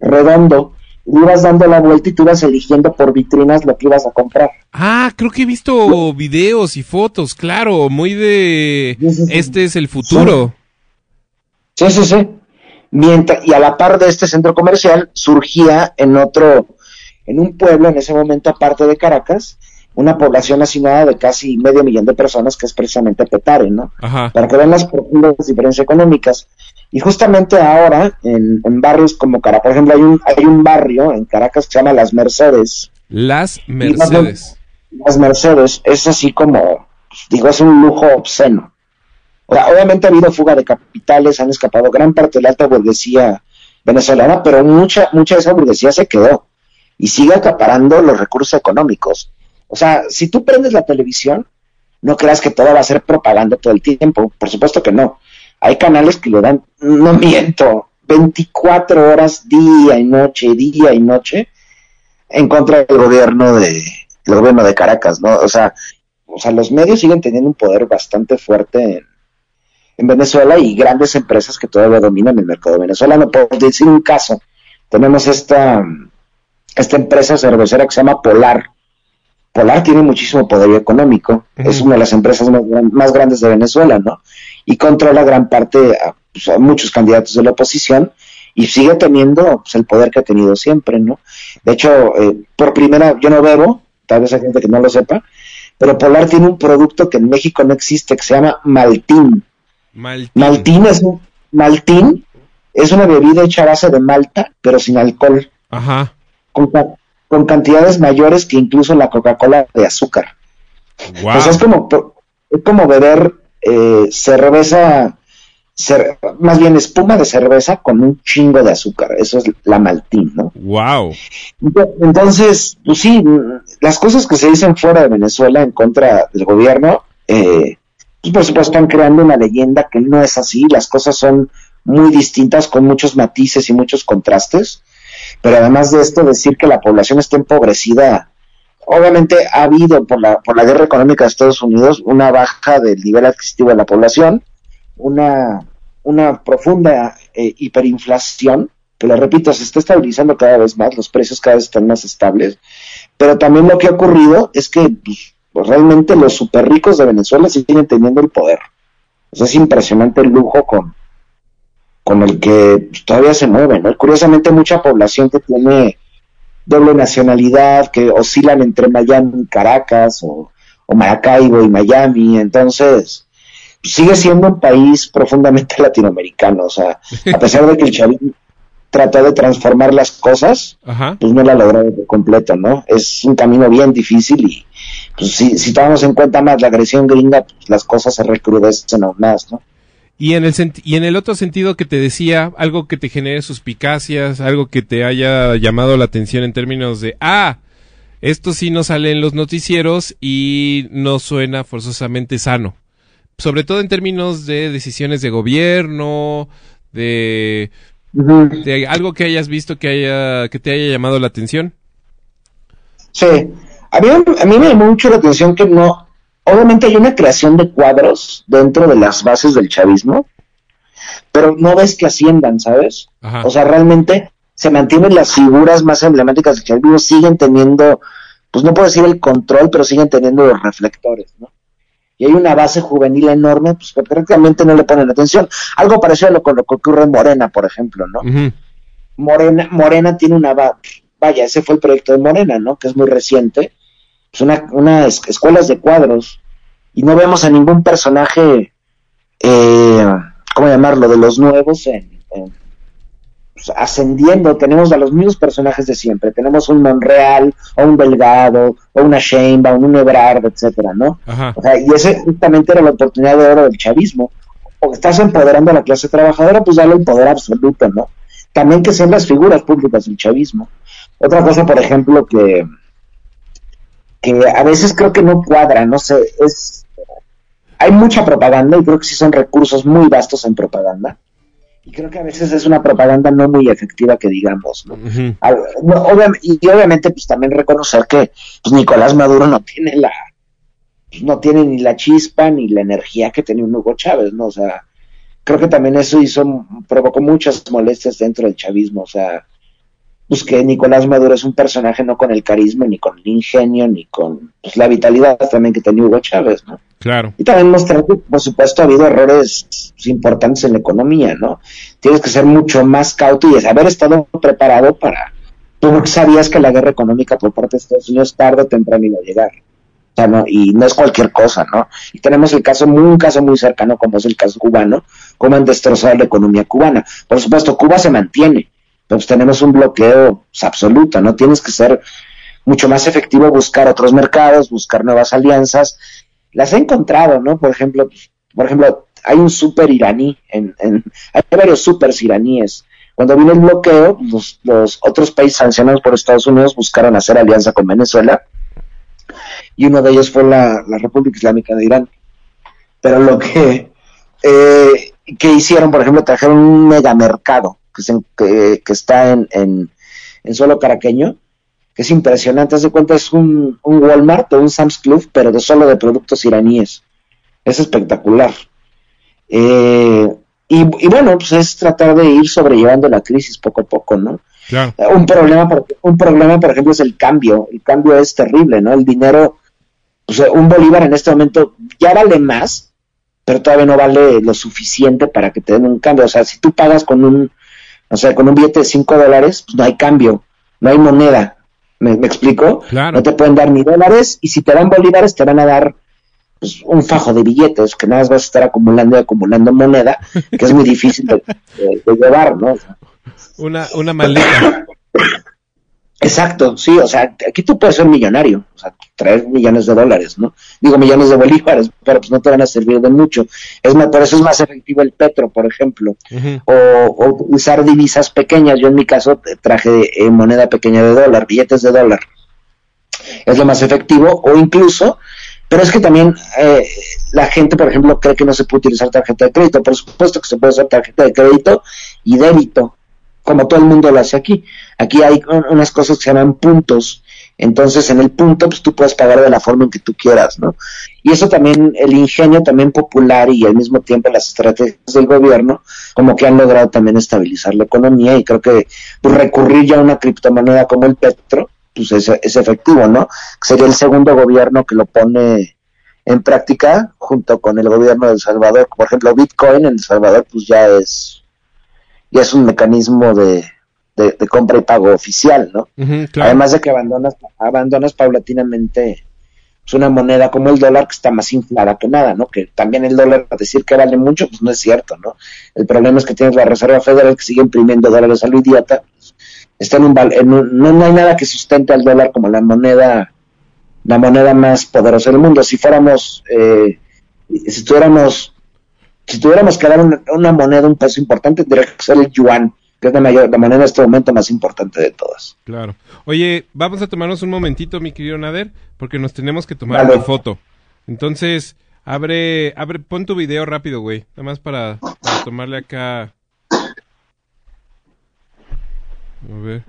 redondo, y ibas dando la vuelta y tú ibas eligiendo por vitrinas lo que ibas a comprar. Ah, creo que he visto videos y fotos, claro, muy de Sí, sí, sí. este es el futuro. Sí, sí, sí. Mientras, y a la par de este centro comercial surgía en otro, en un pueblo en ese momento aparte de Caracas, una población asignada de casi medio millón de personas, que es precisamente Petare, ¿no? Ajá. Para que vean las profundas diferencias económicas. Y justamente ahora, en, en barrios como Caracas, por ejemplo, hay un, hay un barrio en Caracas que se llama Las Mercedes. Las Mercedes. Las Mercedes es así como, pues, digo, es un lujo obsceno. O sea, obviamente ha habido fuga de capitales, han escapado gran parte de la alta burguesía venezolana, pero mucha, mucha de esa burguesía se quedó y sigue acaparando los recursos económicos. O sea, si tú prendes la televisión, no creas que todo va a ser propaganda todo el tiempo. Por supuesto que no. Hay canales que le dan, no miento, 24 horas día y noche, día y noche, en contra del gobierno de, el gobierno de Caracas, ¿no? O sea, o sea, los medios siguen teniendo un poder bastante fuerte en, en Venezuela y grandes empresas que todavía dominan el mercado venezolano. Por decir un caso, tenemos esta, esta empresa cervecera que se llama Polar. Polar tiene muchísimo poder económico, es una de las empresas más, gran- más grandes de Venezuela, ¿no? Y controla gran parte, a, pues, a muchos candidatos de la oposición y sigue teniendo pues, el poder que ha tenido siempre, ¿no? De hecho, eh, por primera, yo no bebo, tal vez hay gente que no lo sepa, pero Polar tiene un producto que en México no existe, que se llama Maltín. Maltín. Maltín es un, Maltín es una bebida hecha a base de malta, pero sin alcohol, Ajá. Con, ca- con cantidades mayores que incluso la Coca-Cola de azúcar. Wow. Es como, es como beber eh, cerveza, cer- más bien espuma de cerveza con un chingo de azúcar. Eso es la Maltín, ¿no? Wow. Entonces, pues sí, las cosas que se dicen fuera de Venezuela en contra del gobierno, eh, pues por supuesto están creando una leyenda que no es así, las cosas son muy distintas con muchos matices y muchos contrastes, pero además de esto decir que la población está empobrecida, obviamente ha habido por la, por la guerra económica de Estados Unidos una baja del nivel adquisitivo de la población, una, una profunda eh, hiperinflación, que lo repito, se está estabilizando cada vez más, los precios cada vez están más estables, pero también lo que ha ocurrido es que pues, pues, realmente los super ricos de Venezuela siguen teniendo el poder. Es impresionante el lujo con, con el que todavía se mueve, ¿no? Curiosamente mucha población que tiene doble nacionalidad, que oscilan entre Miami y Caracas, o, o Maracaibo y Miami, entonces pues, sigue siendo un país profundamente latinoamericano, o sea, a pesar de que el chavismo trató de transformar las cosas, Ajá. pues no lo ha logrado por completo, ¿no? Es un camino bien difícil y pues si, si tomamos en cuenta más la agresión gringa, pues las cosas se recrudecen aún más, ¿no? Y en el y en el otro sentido que te decía, algo que te genere suspicacias, algo que te haya llamado la atención en términos de, ah, esto sí no sale en los noticieros y no suena forzosamente sano. Sobre todo en términos de decisiones de gobierno, de, de algo que hayas visto que haya que te haya llamado la atención. Sí, a mí, a mí me llamó mucho la atención que no, obviamente hay una creación de cuadros dentro de las bases del chavismo, pero no ves que asciendan, ¿sabes? Ajá. O sea, realmente se mantienen las figuras más emblemáticas del chavismo, siguen teniendo, pues no puedo decir el control, pero siguen teniendo los reflectores, ¿no? Y hay una base juvenil enorme, pues que prácticamente no le ponen atención. Algo parecido a lo, lo que ocurre en Morena, por ejemplo, ¿no? Morena, Morena tiene una, va- vaya, ese fue el proyecto de Morena, ¿no? Que es muy reciente, pues una, unas escuelas de cuadros, y no vemos a ningún personaje, eh, ¿cómo llamarlo?, de los nuevos en, en, pues, ascendiendo, tenemos a los mismos personajes de siempre, tenemos un Monreal, o un Delgado, o una Sheinbaum, un Ebrard, etcétera, ¿no? Ajá. O sea, y ese justamente era la oportunidad de oro del chavismo. O estás empoderando a la clase trabajadora, pues dale el poder absoluto, ¿no? También que sean las figuras públicas del chavismo. Otra cosa, por ejemplo, que, que a veces creo que no cuadra, no sé, es... Hay mucha propaganda y creo que sí son recursos muy vastos en propaganda. Y creo que a veces es una propaganda no muy efectiva que digamos, ¿no? Obviam- y obviamente pues también reconocer que pues, Nicolás Maduro no tiene la pues, no tiene ni la chispa ni la energía que tenía un Hugo Chávez, ¿no? O sea, creo que también eso hizo provocó muchas molestias dentro del chavismo, o sea, pues que Nicolás Maduro es un personaje no con el carisma ni con el ingenio ni con pues, la vitalidad también que tenía Hugo Chávez, ¿no? Claro. Y también mostrar que, por supuesto, ha habido errores importantes en la economía, ¿no? Tienes que ser mucho más cauto y haber estado preparado para, tú sabías que la guerra económica por parte de Estados Unidos tarde o temprano iba a llegar. O sea, no, y no es cualquier cosa, ¿no? Y tenemos el caso, un caso muy cercano como es el caso cubano, cómo han destrozado la economía cubana. Por supuesto, Cuba se mantiene, pues tenemos un bloqueo absoluto, ¿no? Tienes que ser mucho más efectivo buscar otros mercados, buscar nuevas alianzas. Las he encontrado, ¿no? Por ejemplo, por ejemplo, hay un super iraní, en, hay varios supers iraníes cuando vino el bloqueo, los, otros países sancionados por Estados Unidos buscaron hacer alianza con Venezuela y uno de ellos fue la, República Islámica de Irán. Pero lo que, eh, que hicieron, por ejemplo, trajeron un megamercado que, que, está en, en, suelo caraqueño, que es impresionante. Haz de cuenta, es un, un Walmart o un Sam's Club, pero de solo de productos iraníes. Es espectacular. Eh, y, bueno, pues es tratar de ir sobrellevando la crisis poco a poco, ¿no? Un problema, un problema, por ejemplo, es el cambio. El cambio es terrible, ¿no? El dinero, pues un bolívar en este momento ya vale más, pero todavía no vale lo suficiente para que te den un cambio. O sea, si tú pagas con un, o sea, con un billete de 5 dólares, pues no hay cambio, no hay moneda. ¿Me, explico? No te pueden dar ni dólares y si te dan bolívares te van a dar pues, un fajo de billetes que nada más vas a estar acumulando y acumulando moneda, que es muy difícil de, llevar, ¿no? una, una maleta. Exacto, sí, o sea, aquí tú puedes ser millonario, o sea, traer millones de dólares, ¿no? Digo millones de bolívares, pero pues no te van a servir de mucho. Es más, por eso es más efectivo el petro, por ejemplo, o, usar divisas pequeñas. Yo en mi caso traje eh, moneda pequeña de dólar, billetes de dólar. Es lo más efectivo, o incluso pero es que también eh, la gente, por ejemplo, cree que no se puede utilizar tarjeta de crédito. Por supuesto que se puede usar tarjeta de crédito y débito, como todo el mundo lo hace aquí. Aquí hay unas cosas que se llaman puntos. Entonces, en el punto, pues tú puedes pagar de la forma en que tú quieras, ¿no? Y eso también, el ingenio también popular y al mismo tiempo las estrategias del gobierno, como que han logrado también estabilizar la economía y creo que pues, recurrir ya a una criptomoneda como el Petro, pues es, efectivo, ¿no? Sería el segundo gobierno que lo pone en práctica junto con el gobierno de El Salvador. Por ejemplo, Bitcoin en El Salvador pues ya es, ya es un mecanismo de, de, compra y pago oficial, ¿no? Además de que abandonas, abandonas paulatinamente pues, una moneda como el dólar que está más inflada que nada, ¿no? Que también el dólar, a decir que vale mucho, pues no es cierto, ¿no? El problema es que tienes la Reserva Federal que sigue imprimiendo dólares a lo idiota, está en un, no, no hay nada que sustente al dólar como la moneda la moneda más poderosa del mundo si fuéramos eh, si tuviéramos si tuviéramos que dar una, moneda un peso importante tendría que ser el yuan que es la mayor la moneda en este momento más importante de todas claro oye vamos a tomarnos un momentito mi querido Nader porque nos tenemos que tomar una foto entonces abre abre pon tu video rápido güey nada más para tomarle acá a ver.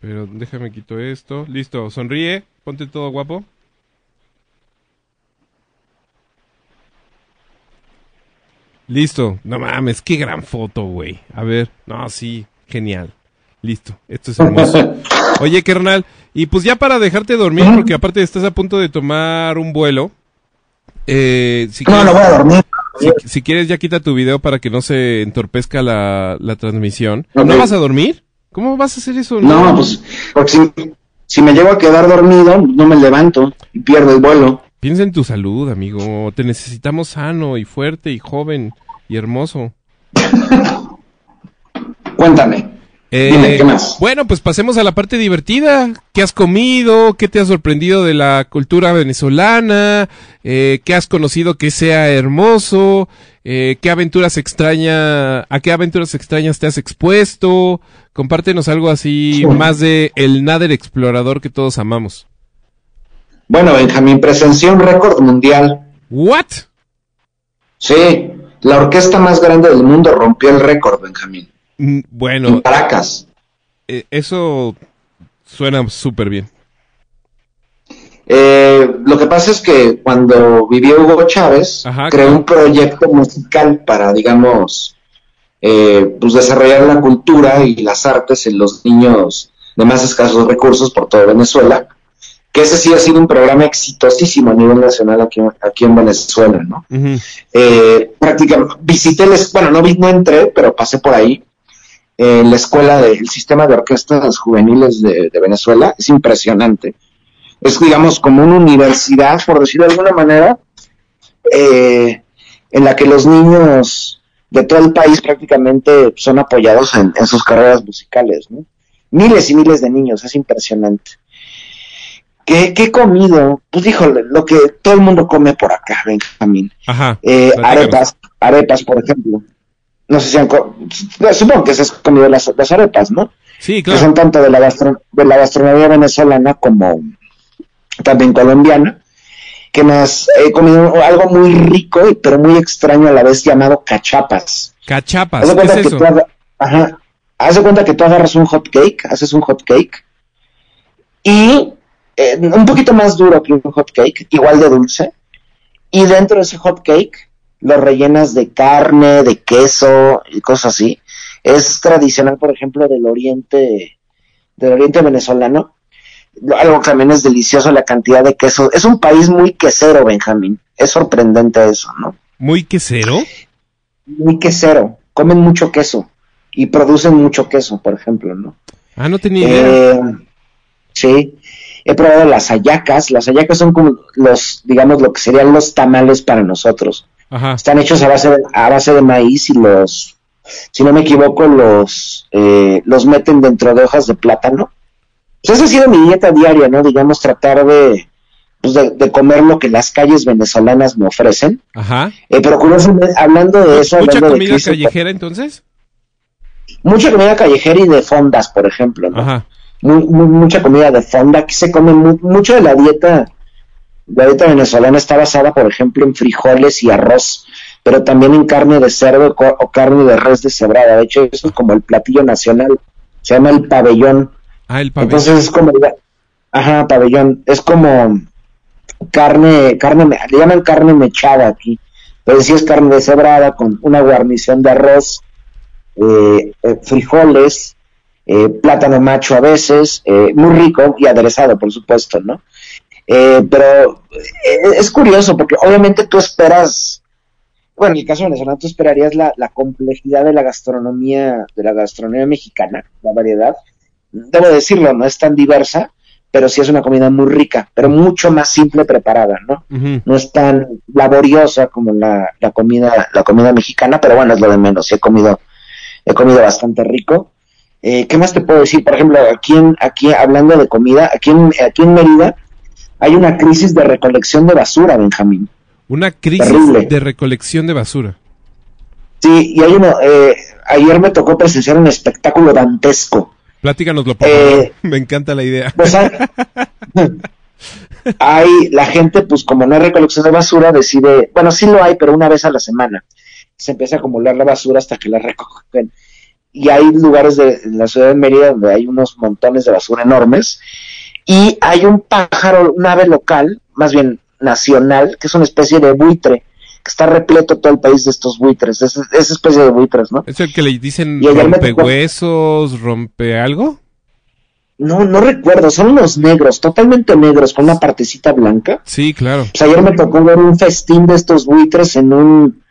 Pero déjame quito esto. Listo, sonríe. Ponte todo guapo. Listo. No mames, qué gran foto, güey. A ver. No, sí, genial. Listo. Esto es hermoso. Oye, carnal. Y pues ya para dejarte dormir, porque aparte estás a punto de tomar un vuelo. Eh, si no, no voy a dormir. Si, quieres, ya quita tu video para que no se entorpezca la, transmisión. ¿No vas a dormir? ¿Cómo vas a hacer eso? No, pues porque si, me llego a quedar dormido, no me levanto y pierdo el vuelo. Piensa en tu salud, amigo. Te necesitamos sano y fuerte y joven y hermoso. Cuéntame. Eh, bueno, pues pasemos a la parte divertida. ¿Qué has comido? ¿Qué te ha sorprendido de la cultura venezolana? Eh, ¿Qué has conocido que sea hermoso? Eh, ¿Qué aventuras extraña, a qué aventuras extrañas te has expuesto? Compártenos algo así más de el Nader explorador que todos amamos. Bueno, Benjamín, presenció un récord mundial. ¿What? Sí, la orquesta más grande del mundo rompió el récord, Benjamín. Mm, bueno. Caracas. Eh, eso suena súper bien. Eh, lo que pasa es que cuando vivió Hugo Chávez, creó un proyecto musical para, digamos, eh, pues desarrollar la cultura y las artes en los niños de más escasos recursos por toda Venezuela, que ese sí ha sido un programa exitosísimo a nivel nacional aquí, aquí en Venezuela, ¿no? prácticamente, visité, bueno, no, no entré, pero pasé por ahí eh, la escuela del sistema de orquestas juveniles de, de Venezuela es impresionante. Es, digamos, como una universidad, por decirlo de alguna manera, eh, en la que los niños de todo el país prácticamente son apoyados en, en sus carreras musicales, ¿no? Miles y miles de niños, es impresionante. ¿Qué, qué he comido? Pues híjole, lo que todo el mundo come por acá, Benjamín. Ajá. Eh, arepas, arepas, por ejemplo. No sé si han... Supongo que se has comido las, las arepas, ¿no? Sí, Que son claro. tanto de la, gastro- de la gastronomía venezolana como también colombiana. Que más he comido algo muy rico, y- pero muy extraño a la vez llamado cachapas. Cachapas, Haz de ¿qué es que eso? tú ajá, haz de cuenta que tú agarras un hot cake, haces un hot cake y eh, un poquito más duro que un hot cake, igual de dulce, y dentro de ese hot cake lo rellenas de carne, de queso y cosas así. Es tradicional, por ejemplo, del oriente, del oriente venezolano. Algo que también es delicioso la cantidad de queso. Es un país muy quesero, Benjamín. Es sorprendente eso, ¿no? Muy quesero. muy quesero, comen mucho queso y producen mucho queso, por ejemplo, ¿no? Ah, no tenía idea. Eh, sí, he probado las hallacas, las hallacas son como los, digamos, lo que serían los tamales para nosotros. Ajá. Están hechos a base de, a base de maíz y los, si no me equivoco, los, eh, los meten dentro de hojas de plátano. Pues esa ha sido mi dieta diaria, ¿no? Digamos, tratar de, pues de, de comer lo que las calles venezolanas me ofrecen. Ajá. Eh, pero curiosamente, hablando de eso, Mucha hablando de comida Cristo, callejera entonces. mucha comida callejera y de fondas, por ejemplo, ¿no? Ajá. Mu- mu- mucha comida de fonda. Aquí se come mu- mucho de la dieta. La dieta venezolana está basada, por ejemplo, en frijoles y arroz, pero también en carne de cerdo o carne de res deshebrada. De hecho, eso es como el platillo nacional. Se llama el pabellón. Ah, el pabellón. Entonces es como, ajá, pabellón, es como carne, carne, le llaman carne mechada aquí, pero sí es carne deshebrada con una guarnición de arroz, eh, eh, frijoles, eh, plátano macho a veces, eh, muy rico y aderezado, por supuesto, ¿no? Eh, pero eh, es curioso porque obviamente tú esperas, bueno, en el caso venezolano tú esperarías la, la complejidad de la gastronomía, de la gastronomía mexicana, la variedad, debo decirlo, no es tan diversa, pero sí es una comida muy rica, pero mucho más simple preparada, ¿no? No es tan laboriosa como la, la comida, la comida mexicana, pero bueno, es lo de menos. He comido, he comido bastante rico. Eh, ¿Qué más te puedo decir? Por ejemplo, aquí, en, aquí hablando de comida, aquí en, aquí en Mérida hay una crisis de recolección de basura, Benjamín. Una crisis Terrible. de recolección de basura. Sí, y hay uno, eh, ayer me tocó presenciar un espectáculo dantesco. Platícanoslo, por Eh, favor. Me encanta la idea. Pues hay, hay- la gente, pues como no hay recolección de basura, decide, bueno, sí lo hay, pero una vez a la semana. Se empieza a acumular la basura hasta que la recogen. Y hay lugares de en la ciudad de Mérida donde hay unos montones de basura enormes. Y hay un pájaro, un ave local, más bien nacional, que es una especie de buitre, que está repleto todo el país de estos buitres, esa, esa especie de buitres, ¿no? ¿Es el que le dicen Y ayer me rompe tocó- huesos, rompe algo? No, no recuerdo, son unos negros, totalmente negros, con una partecita blanca. Sí, claro. Pues ayer me tocó ver un festín de estos buitres en un,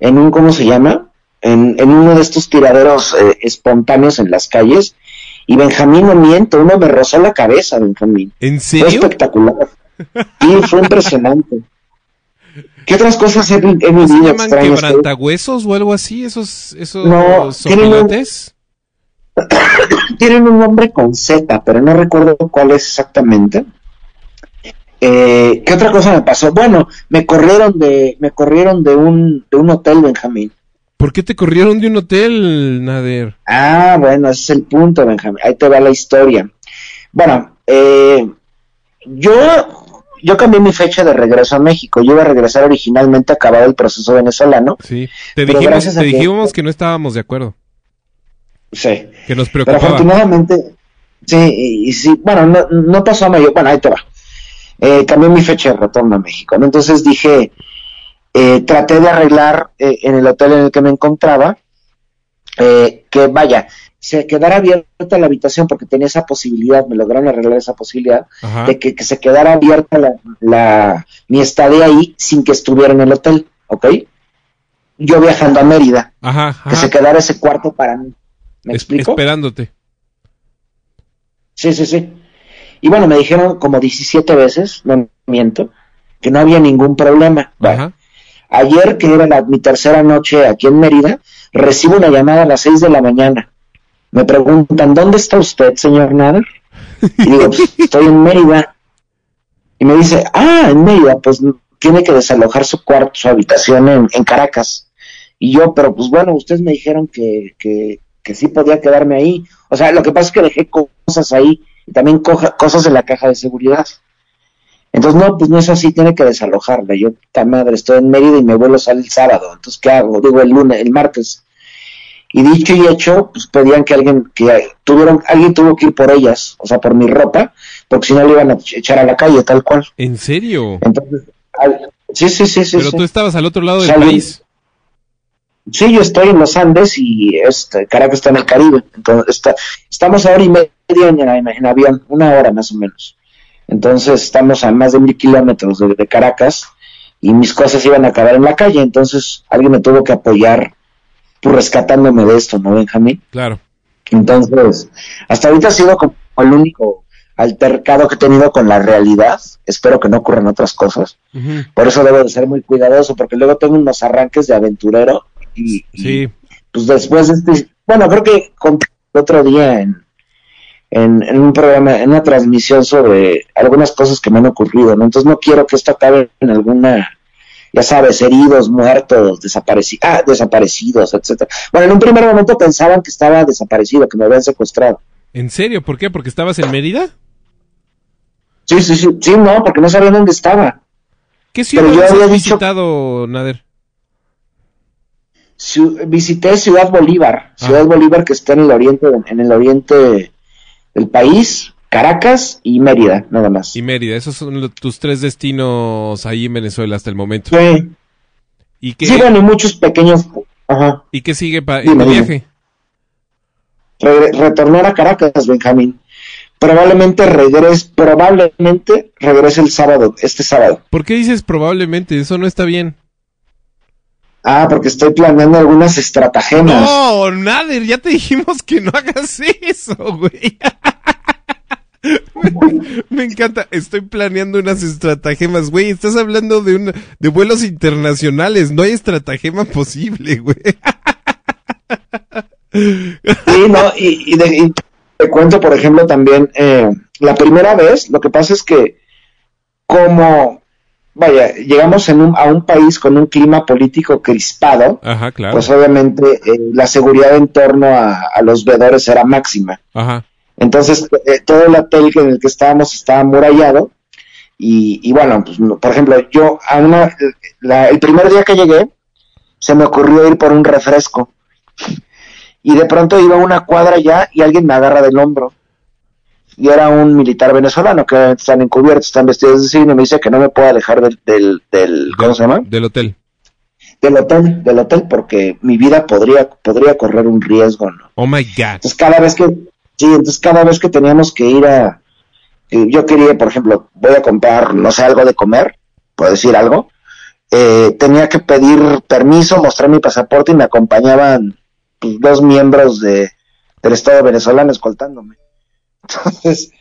en un, ¿cómo se llama? En, en uno de estos tiraderos eh, espontáneos en las calles. Y Benjamín, no miento, uno me rozó la cabeza, Benjamín. ¿En Fue serio? espectacular. Sí, fue impresionante. ¿Qué otras cosas he, he ¿No se vivido llaman quebrantahuesos o algo así? ¿Esos, esos No, tienen un-? Tienen un nombre con Z, pero no recuerdo cuál es exactamente. Eh, ¿Qué otra cosa me pasó? Bueno, me corrieron de, me corrieron de un, de un hotel, Benjamín. ¿Por qué te corrieron de un hotel, Nader? Ah, bueno, ese es el punto, Benjamín. Ahí te va la historia. Bueno, eh, yo, yo cambié mi fecha de regreso a México. Yo iba a regresar originalmente acabado el proceso venezolano. Sí. Te Pero dijimos, te dijimos que no estábamos de acuerdo. Sí. Que nos Pero preocupaba. afortunadamente, sí, y, y sí, bueno, no, no pasó a mayor, bueno, ahí te va. Eh, cambié mi fecha de retorno a México, ¿no? Entonces dije, eh, traté de arreglar eh, en el hotel en el que me encontraba, eh, que vaya, se quedara abierta la habitación porque tenía esa posibilidad, me lograron arreglar esa posibilidad, Ajá. de que, que se quedara abierta la, la- mi estadía ahí sin que estuviera en el hotel, ¿ok? Yo viajando a Mérida, Ajá, que se quedara ese cuarto para mí. ¿Me Es- explico? esperándote. Sí, sí, sí. Y bueno, me dijeron como 17 veces, no miento, que no había ningún problema. Ajá. Ayer, que era la- mi tercera noche aquí en Mérida, recibo una llamada a las 6 de la mañana. Me preguntan, ¿dónde está usted, señor Nader? Y digo, "Pues, estoy en Mérida. Y me dice, ah, en Mérida, pues tiene que desalojar su cuarto, su habitación en, Caracas. Y yo, pero pues bueno, ustedes me dijeron que, que, que sí podía quedarme ahí. O sea, lo que pasa es que dejé cosas ahí y también coja- cosas en la caja de seguridad. Entonces, no, pues no es así, tiene que desalojarla. Yo, puta madre, estoy en Mérida y mi vuelo sale el sábado. Entonces, ¿qué hago? Digo, el lunes, el martes. Y dicho y hecho, pues pedían que alguien, que tuvieron, alguien tuvo que ir por ellas, o sea, por mi ropa, porque si no le iban a echar a la calle, tal cual. ¿En serio? Entonces, al- sí, sí, sí, sí. Pero sí. tú estabas al otro lado del país. Sí, yo estoy en los Andes y este, Caracas está en el Caribe. Entonces, está, estamos a hora y media en, en- en avión, una hora más o menos. Entonces estamos a más de mil kilómetros de, de Caracas y mis cosas iban a acabar en la calle. Entonces alguien me tuvo que apoyar pues, rescatándome de esto, ¿no, Benjamín? Claro. Entonces, hasta ahorita ha sido como el único altercado que he tenido con la realidad. Espero que no ocurran otras cosas. Por eso debo de ser muy cuidadoso, porque luego tengo unos arranques de aventurero y, y, Sí. pues después de este, bueno, creo que conté el otro día en, en, en un programa, en una transmisión sobre algunas cosas que me han ocurrido, ¿no? Entonces no quiero que esto acabe en alguna, ya sabes, heridos, muertos, desaparecidos, ah, desaparecidos, etcétera. Bueno, en un primer momento pensaban que estaba desaparecido, que me habían secuestrado. ¿En serio? ¿Por qué? ¿Porque estabas en Mérida? Sí, sí, sí, sí, no, porque no sabían dónde estaba. ¿Qué Pero yo había dicho- visitado, Nader? Visité Ciudad Bolívar, Ciudad Ah. Bolívar que está en el oriente, en el oriente del país, Caracas y Mérida, nada más. Y Mérida. Esos son tus tres destinos ahí en Venezuela hasta el momento. Sí, ¿Y qué, sí, bueno, y muchos pequeños, ajá. ¿y qué sigue para dime. viaje? Regre- retornar a Caracas, Benjamín. Probablemente regrese, probablemente regrese el sábado, este sábado. ¿Por qué dices probablemente? Eso no está bien. Ah, porque estoy planeando algunas estratagemas. No, Nader, ya te dijimos que no hagas eso, güey. Me encanta, estoy planeando unas estratagemas, güey. Estás hablando de un, de vuelos internacionales, no hay estratagema posible, güey. Sí, no, y, y de- y te cuento, por ejemplo, también, eh, la primera vez, lo que pasa es que como, vaya, llegamos en un- a un país con un clima político crispado, Ajá, claro. pues obviamente eh, la seguridad en torno a, a los veedores era máxima. Ajá. Entonces, eh, todo el hotel en el que estábamos estaba amurallado. Y, y bueno, pues, por ejemplo, yo a una, la- el primer día que llegué, se me ocurrió ir por un refresco. Y de pronto iba a una cuadra ya y alguien me agarra del hombro. Y era un militar venezolano que obviamente están encubiertos, están vestidos de cine, y me dice que no me puedo alejar del, del, del ¿cómo se llama? Del hotel. Del hotel, del hotel, porque mi vida podría, podría correr un riesgo, ¿no? Oh my god. Entonces cada vez que, sí, entonces cada vez que teníamos que ir a, eh, yo quería, por ejemplo, voy a comprar, no sé, algo de comer, por decir algo, eh, tenía que pedir permiso, mostrar mi pasaporte y me acompañaban pues, dos miembros de, del Estado venezolano escoltándome. Entonces,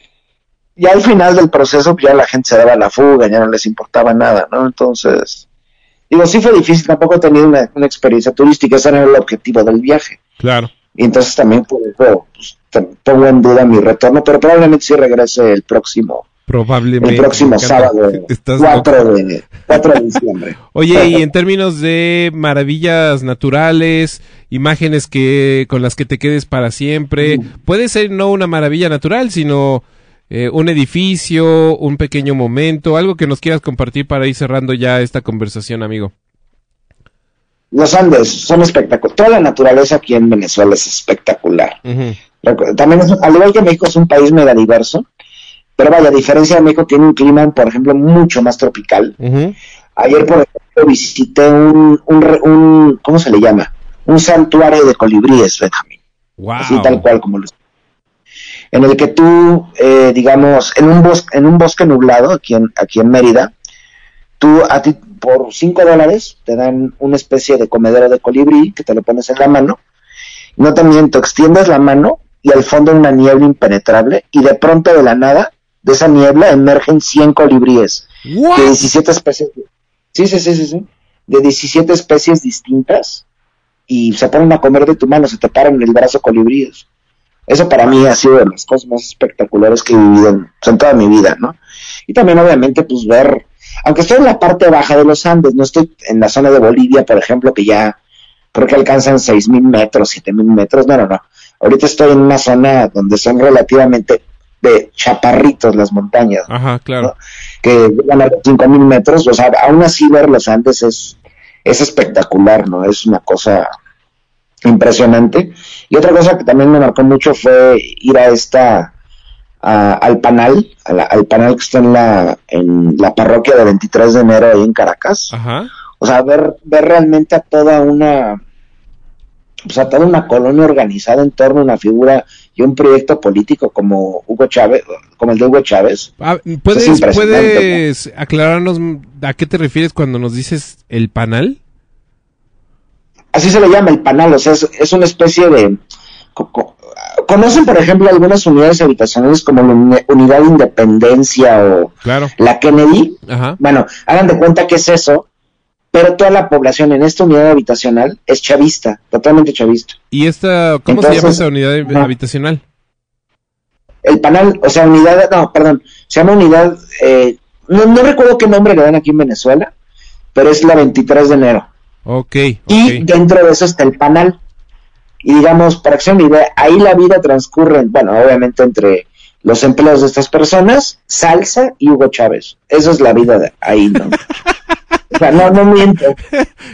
ya al final del proceso, pues, ya la gente se daba la fuga, ya no les importaba nada, ¿no? Entonces, digo, sí fue difícil, tampoco he tenido una, una experiencia turística, ese era el objetivo del viaje. Claro. Y entonces también pues, pongo en duda mi retorno, pero probablemente sí regrese el próximo, Probablemente. el próximo sábado, Estás 4 de, 4 de diciembre. Oye, y en términos de maravillas naturales, imágenes que con las que te quedes para siempre, puede ser no una maravilla natural, sino eh, un edificio, un pequeño momento, algo que nos quieras compartir para ir cerrando ya esta conversación, amigo. Los Andes son espectaculares. Toda la naturaleza aquí en Venezuela es espectacular. También, es- al igual que México, es un país mega diverso. Pero vaya, a diferencia de México, tiene un clima, por ejemplo, mucho más tropical. Ayer, por ejemplo, visité un, un, un ¿cómo se le llama? Un santuario de colibríes, Benjamín. así tal cual como lo en el que tú eh, digamos en un bosque en un bosque nublado aquí en aquí en Mérida tú a ti por cinco dólares te dan una especie de comedero de colibrí que te lo pones en la mano no te miento, extiendes la mano y al fondo una niebla impenetrable y de pronto de la nada, de esa niebla emergen 100 colibríes de 17 especies. Sí, sí, sí, sí, sí. De 17 especies distintas y se ponen a comer de tu mano, se te paran en el brazo colibríes. Eso para mí ha sido de las cosas más espectaculares que he vivido en, en toda mi vida, ¿no? Y también obviamente pues ver, aunque estoy en la parte baja de los Andes, no estoy en la zona de Bolivia, por ejemplo, que ya creo que alcanzan 6.000 metros, 7.000 metros, no, no, no. Ahorita estoy en una zona donde son relativamente de chaparritos las montañas. Ajá, claro. Que llegan a los 5.000 metros, o sea, aún así ver los Andes es, es espectacular, ¿no? Es una cosa impresionante. Y otra cosa que también me marcó mucho fue ir a esta, a- al panal, a la- al panal que está en la, en la parroquia de 23 de enero ahí en Caracas. Ajá. O sea, ver, ver realmente a toda una, pues a toda una colonia organizada en torno a una figura y un proyecto político como Hugo Chávez, como el de Hugo Chávez. Ah, Es ¿Puedes, ¿Puedes aclararnos a qué te refieres cuando nos dices el panal? Así se le llama el panal, o sea, es, es una especie de... co- co- ¿Conocen, por ejemplo, algunas unidades habitacionales como la uni- Unidad de Independencia o Claro. la Kennedy? Ajá. Bueno, hagan de cuenta que es eso, pero toda la población en esta unidad habitacional es chavista, totalmente chavista. ¿Y esta, cómo se llama esta unidad habitacional? El panal, o sea, unidad, no, perdón, se llama unidad, eh, no, no recuerdo qué nombre le dan aquí en Venezuela, pero es la 23 de enero. Ok, Y ok. dentro de eso está el panal. Y digamos, para que se den una idea, ahí la vida transcurre, bueno, obviamente entre los empleos de estas personas, Salsa y Hugo Chávez. Eso es la vida de ahí, ¿no? o sea, no, no miento.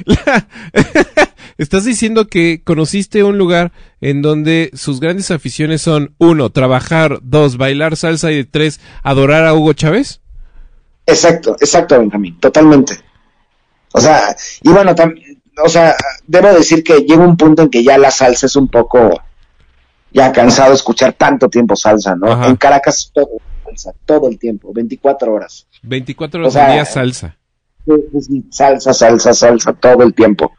Estás diciendo que conociste un lugar en donde sus grandes aficiones son uno, trabajar, dos, bailar salsa y tres, adorar a Hugo Chávez. Exacto, exacto, Benjamín, totalmente. O sea, y bueno, tam- o sea, debo decir que llega un punto en que ya la salsa es un poco ya cansado de escuchar tanto tiempo salsa, ¿no? Ajá. En Caracas todo salsa, todo el tiempo, 24 horas. 24 horas O sea, al día salsa. Salsa, salsa, salsa, todo el tiempo.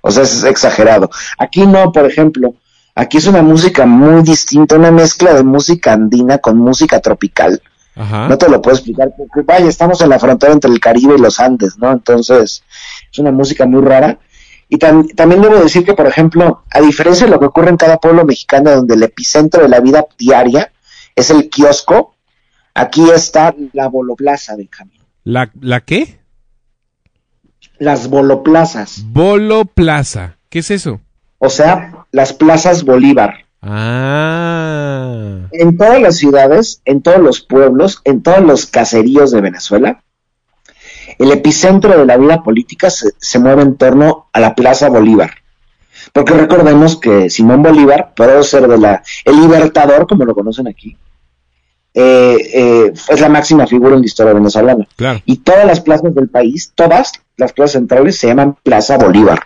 O sea, es exagerado. Aquí no, por ejemplo, aquí es una música muy distinta, una mezcla de música andina con música tropical. Ajá. No te lo puedo explicar porque, vaya, estamos en la frontera entre el Caribe y los Andes, ¿no? Entonces, es una música muy rara. Y tam- también debo decir que, por ejemplo, a diferencia de lo que ocurre en cada pueblo mexicano, donde el epicentro de la vida diaria es el kiosco, aquí está la boloplaza, Benjamín. ¿La, ¿La qué? Las boloplazas. Bolo Plaza. ¿Qué es eso? O sea, las plazas Bolívar. Ah. En todas las ciudades, en todos los pueblos, en todos los caseríos de Venezuela, el epicentro de la vida política se, se mueve en torno a la Plaza Bolívar. Porque recordemos que Simón Bolívar, puede ser de la, el libertador, como lo conocen aquí, eh, eh, es la máxima figura en la historia venezolana. Claro. Y todas las plazas del país, todas las plazas centrales se llaman Plaza Bolívar.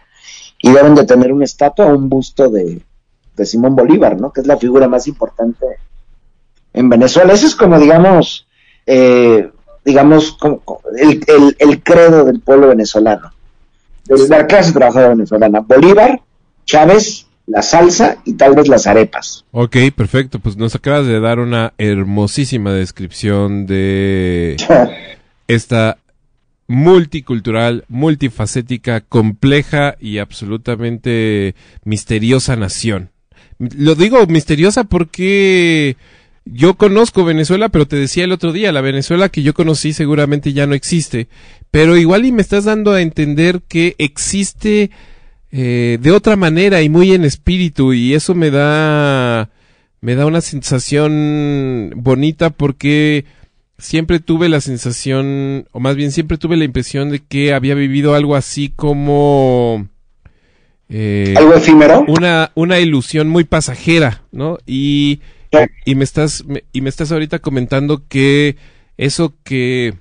Y deben de tener una estatua o un busto de, de Simón Bolívar, ¿no? Que es la figura más importante en Venezuela. Eso es como, digamos, eh, digamos, como, el- el credo del pueblo venezolano, de la clase trabajadora venezolana. Bolívar, Chávez, la salsa y tal vez las arepas. Ok, perfecto. Pues nos acabas de dar una hermosísima descripción de esta multicultural, multifacética, compleja y absolutamente misteriosa nación. Lo digo misteriosa porque yo conozco Venezuela, pero te decía el otro día, la Venezuela que yo conocí seguramente ya no existe, pero igual y me estás dando a entender que existe eh, de otra manera y muy en espíritu y eso me da me da una sensación bonita porque siempre tuve la sensación, o más bien siempre tuve la impresión de que había vivido algo así como eh, Algo efímero. una, una ilusión muy pasajera, ¿no? Y. y me estás, me- y me estás ahorita comentando que eso que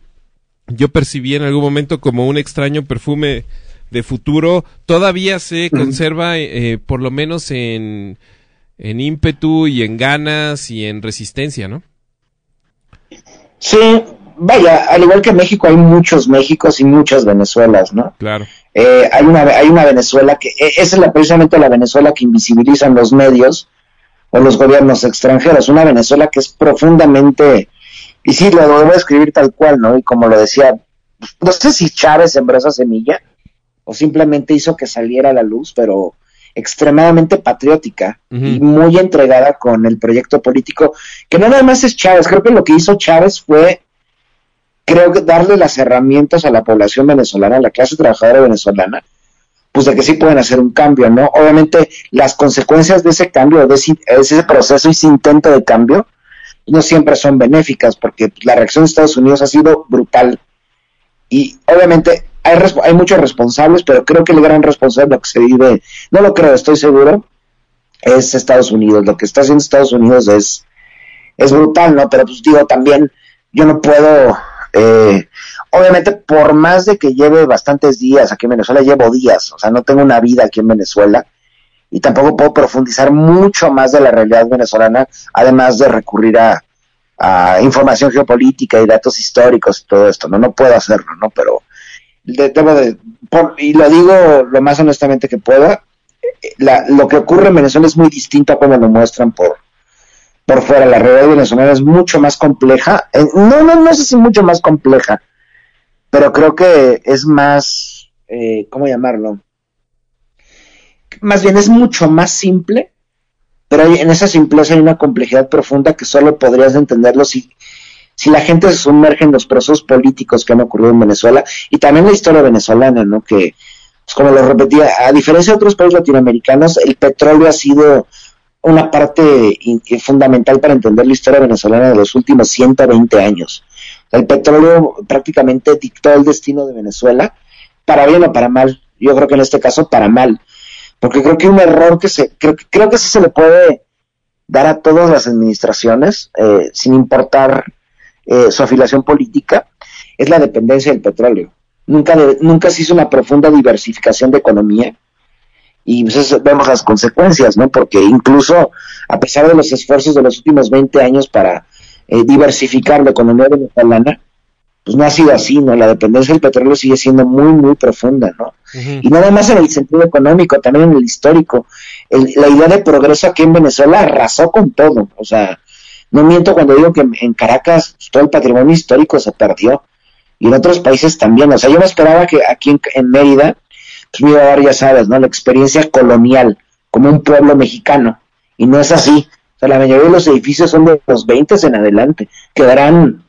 yo percibí en algún momento como un extraño perfume de futuro todavía se conserva, eh, por lo menos en, en ímpetu y en ganas y en resistencia, ¿no? Sí, vaya, al igual que México hay muchos Méxicos y muchas Venezuelas, ¿no? Claro. Eh, hay, una, hay una Venezuela que, e, esa es la, precisamente la Venezuela que invisibilizan los medios o los gobiernos extranjeros, una Venezuela que es profundamente, y sí, lo a escribir tal cual, ¿no? Y como lo decía, no sé si Chávez sembró esa semilla o simplemente hizo que saliera a la luz, pero extremadamente patriótica y muy entregada con el proyecto político, que no nada más es Chávez, creo que lo que hizo Chávez fue, creo que darle las herramientas a la población venezolana, a la clase trabajadora venezolana, pues de que sí pueden hacer un cambio, ¿no? Obviamente las consecuencias de ese cambio, de ese, proceso y ese intento de cambio, no siempre son benéficas, porque la reacción de Estados Unidos ha sido brutal. Y obviamente hay, hay muchos responsables, pero creo que el gran responsable lo que se vive, no lo creo, estoy seguro, es Estados Unidos. Lo que está haciendo Estados Unidos es, es brutal, ¿no? Pero pues digo, también yo no puedo, eh, obviamente por más de que lleve bastantes días aquí en Venezuela, llevo días, o sea, no tengo una vida aquí en Venezuela y tampoco puedo profundizar mucho más de la realidad venezolana, además de recurrir a, información geopolítica y datos históricos y todo esto, ¿no? No puedo hacerlo, ¿no? Pero de, y lo digo lo más honestamente que pueda, lo que ocurre en Venezuela es muy distinto a como lo muestran por, por fuera. La realidad venezolana es mucho más compleja. No, no, no sé si mucho más compleja, pero creo que es más, eh, ¿cómo llamarlo? Más bien es mucho más simple, pero en esa simpleza hay una complejidad profunda que solo podrías entenderlo si, si la gente se sumerge en los procesos políticos que han ocurrido en Venezuela y también la historia venezolana, ¿no? Que, pues, como lo repetía, a diferencia de otros países latinoamericanos, el petróleo ha sido una parte fundamental para entender la historia venezolana de los últimos 120 años. El petróleo prácticamente dictó el destino de Venezuela, para bien o para mal. Yo creo que en este caso para mal, porque creo que un error que se, creo, creo que se le puede dar a todas las administraciones, eh, sin importar eh, su afiliación política, es la dependencia del petróleo. Nunca, nunca se hizo una profunda diversificación de economía y pues vemos las consecuencias, ¿no? Porque incluso a pesar de los esfuerzos de los últimos 20 años para eh, diversificar la economía venezolana, pues no ha sido así, ¿no? La dependencia del petróleo sigue siendo muy, muy profunda, ¿no? Y nada más en el sentido económico, también en el histórico. la idea de progreso aquí en Venezuela arrasó con todo, o sea, no miento cuando digo que en Caracas todo el patrimonio histórico se perdió y en otros países también. O sea, yo me esperaba que aquí en, Mérida pues me iba a dar, ya sabes, ¿no? La experiencia colonial como un pueblo mexicano y no es así. La mayoría de los edificios son de los 20 en adelante. Quedarán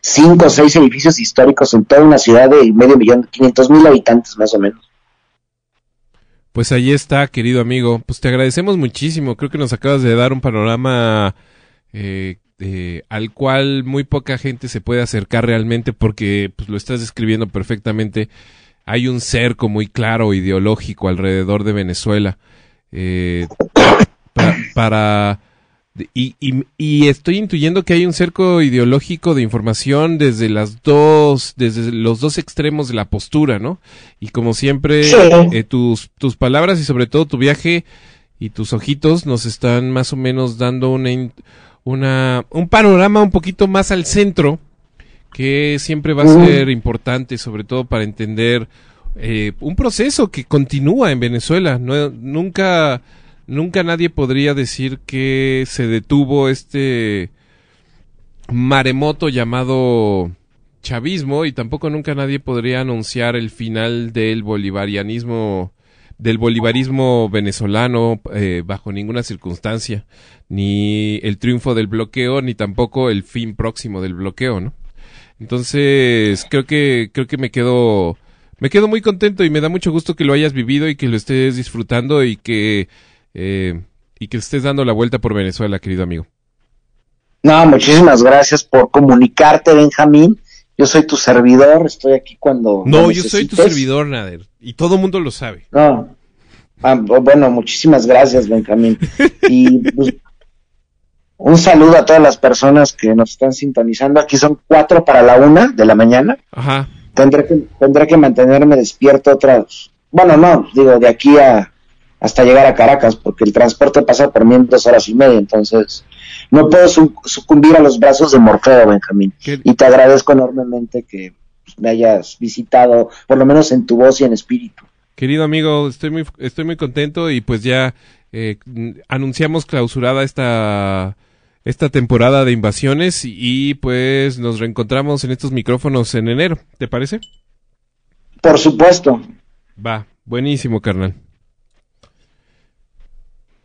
cinco o seis edificios históricos en toda una ciudad de medio millón, 500 mil habitantes más o menos. Pues ahí está, querido amigo. Pues te agradecemos muchísimo. Creo que nos acabas de dar un panorama eh, al cual muy poca gente se puede acercar realmente porque pues, lo estás describiendo perfectamente. Hay un cerco muy claro ideológico alrededor de Venezuela eh, para, y, y, estoy intuyendo que hay un cerco ideológico de información desde las dos, desde los dos extremos de la postura, ¿no? Y como siempre, eh, tus, tus palabras y sobre todo tu viaje y tus ojitos nos están más o menos dando una, una, un panorama un poquito más al centro, que siempre va a ser importante, sobre todo para entender eh, un proceso que continúa en Venezuela. No, nunca, nunca nadie podría decir que se detuvo este maremoto llamado chavismo y tampoco nunca nadie podría anunciar el final del bolivarianismo del bolivarismo venezolano eh, bajo ninguna circunstancia, ni el triunfo del bloqueo, ni tampoco el fin próximo del bloqueo, ¿no? Entonces, creo que, creo que me quedo, me quedo muy contento y me da mucho gusto que lo hayas vivido y que lo estés disfrutando y que, eh, y que estés dando la vuelta por Venezuela, querido amigo. No, muchísimas gracias por comunicarte, Benjamín. Yo soy tu servidor, estoy aquí cuando. No, yo soy tu servidor, Nader, y todo el mundo lo sabe. No. Ah, bueno, muchísimas gracias, Benjamín. Y pues, un saludo a todas las personas que nos están sintonizando. Aquí son cuatro para la una de la mañana. Ajá. Tendré que, tendré que mantenerme despierto otras. Bueno, no, digo, de aquí a hasta llegar a Caracas, porque el transporte pasa por mí en dos horas y media, entonces no puedo sucumbir a los brazos de Morfeo, Benjamín. Y te agradezco enormemente que, pues, me hayas visitado, por lo menos en tu voz y en espíritu. Querido amigo, estoy muy, estoy muy contento y pues ya eh, anunciamos clausurada esta, esta temporada de invasiones y pues nos reencontramos en estos micrófonos en enero, ¿te parece? Por supuesto. Va, buenísimo, carnal.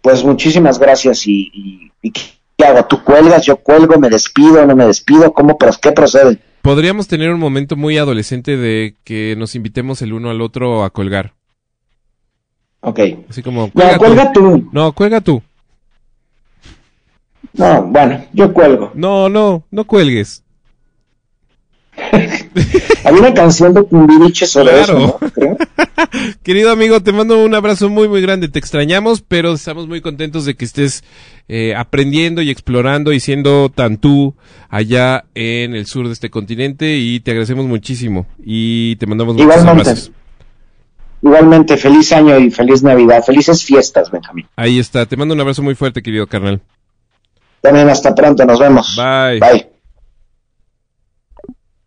Pues muchísimas gracias y, y, y ¿qué hago? ¿Tú cuelgas? ¿Yo cuelgo? ¿Me despido? ¿No me despido? ¿Cómo? ¿Qué procede? Podríamos tener un momento muy adolescente de que nos invitemos el uno al otro a colgar. Ok. Así como... No, cuelga tú. No, cuelga tú. No, bueno, yo cuelgo. No, no, no cuelgues. Hay una canción de Timbiriche sobre Claro. eso, ¿no? Creo. Querido amigo, te mando un abrazo muy, muy grande. Te extrañamos, pero estamos muy contentos de que estés eh, aprendiendo y explorando y siendo tan tú allá en el sur de este continente y te agradecemos muchísimo y te mandamos muchos Igualmente. abrazos. Igualmente, feliz año y feliz Navidad. Felices fiestas, Benjamín. Ahí está, te mando un abrazo muy fuerte, querido carnal. También hasta pronto, nos vemos. Bye. Bye.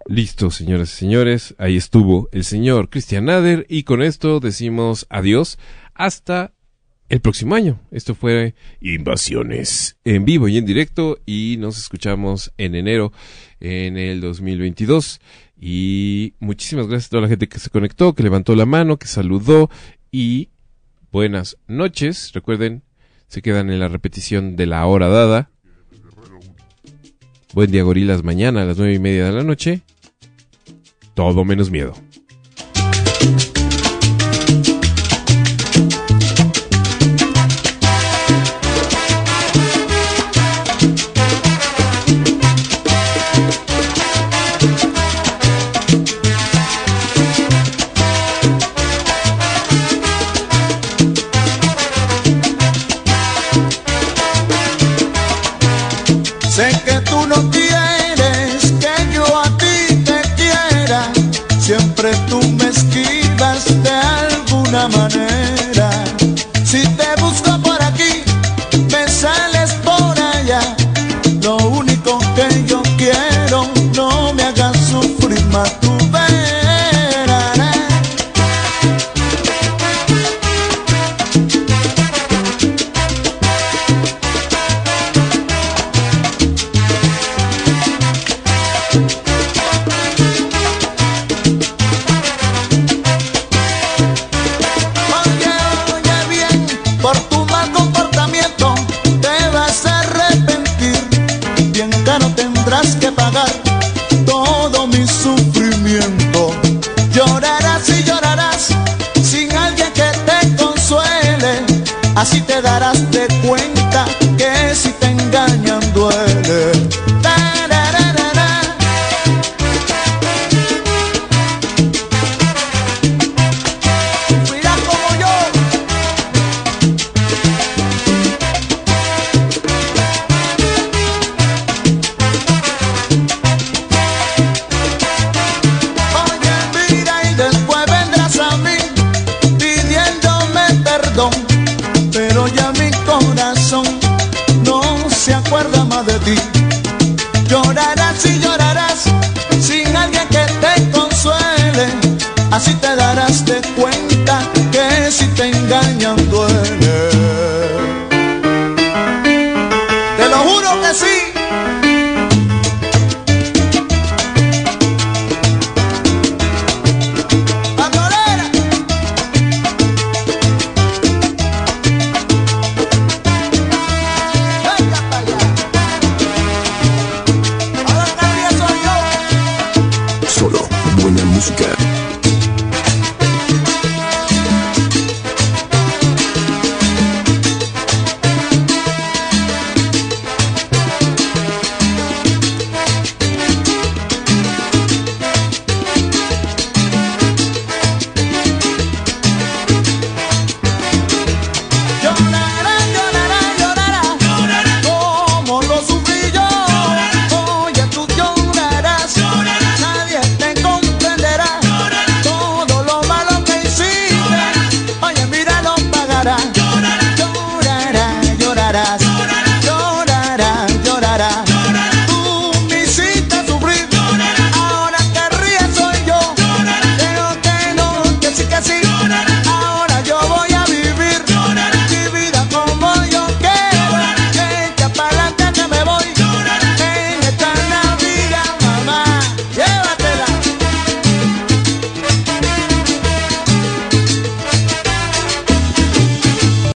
Listo, señoras y señores, ahí estuvo el señor Christian Nader y con esto decimos adiós hasta el próximo año. Esto fue Invasiones en vivo y en directo y nos escuchamos en enero en el 2022 y muchísimas gracias a toda la gente que se conectó, que levantó la mano, que saludó y buenas noches. Recuerden, se quedan en la repetición de la hora dada. Buen día, gorilas, mañana a las nueve y media de la noche. Todo menos miedo.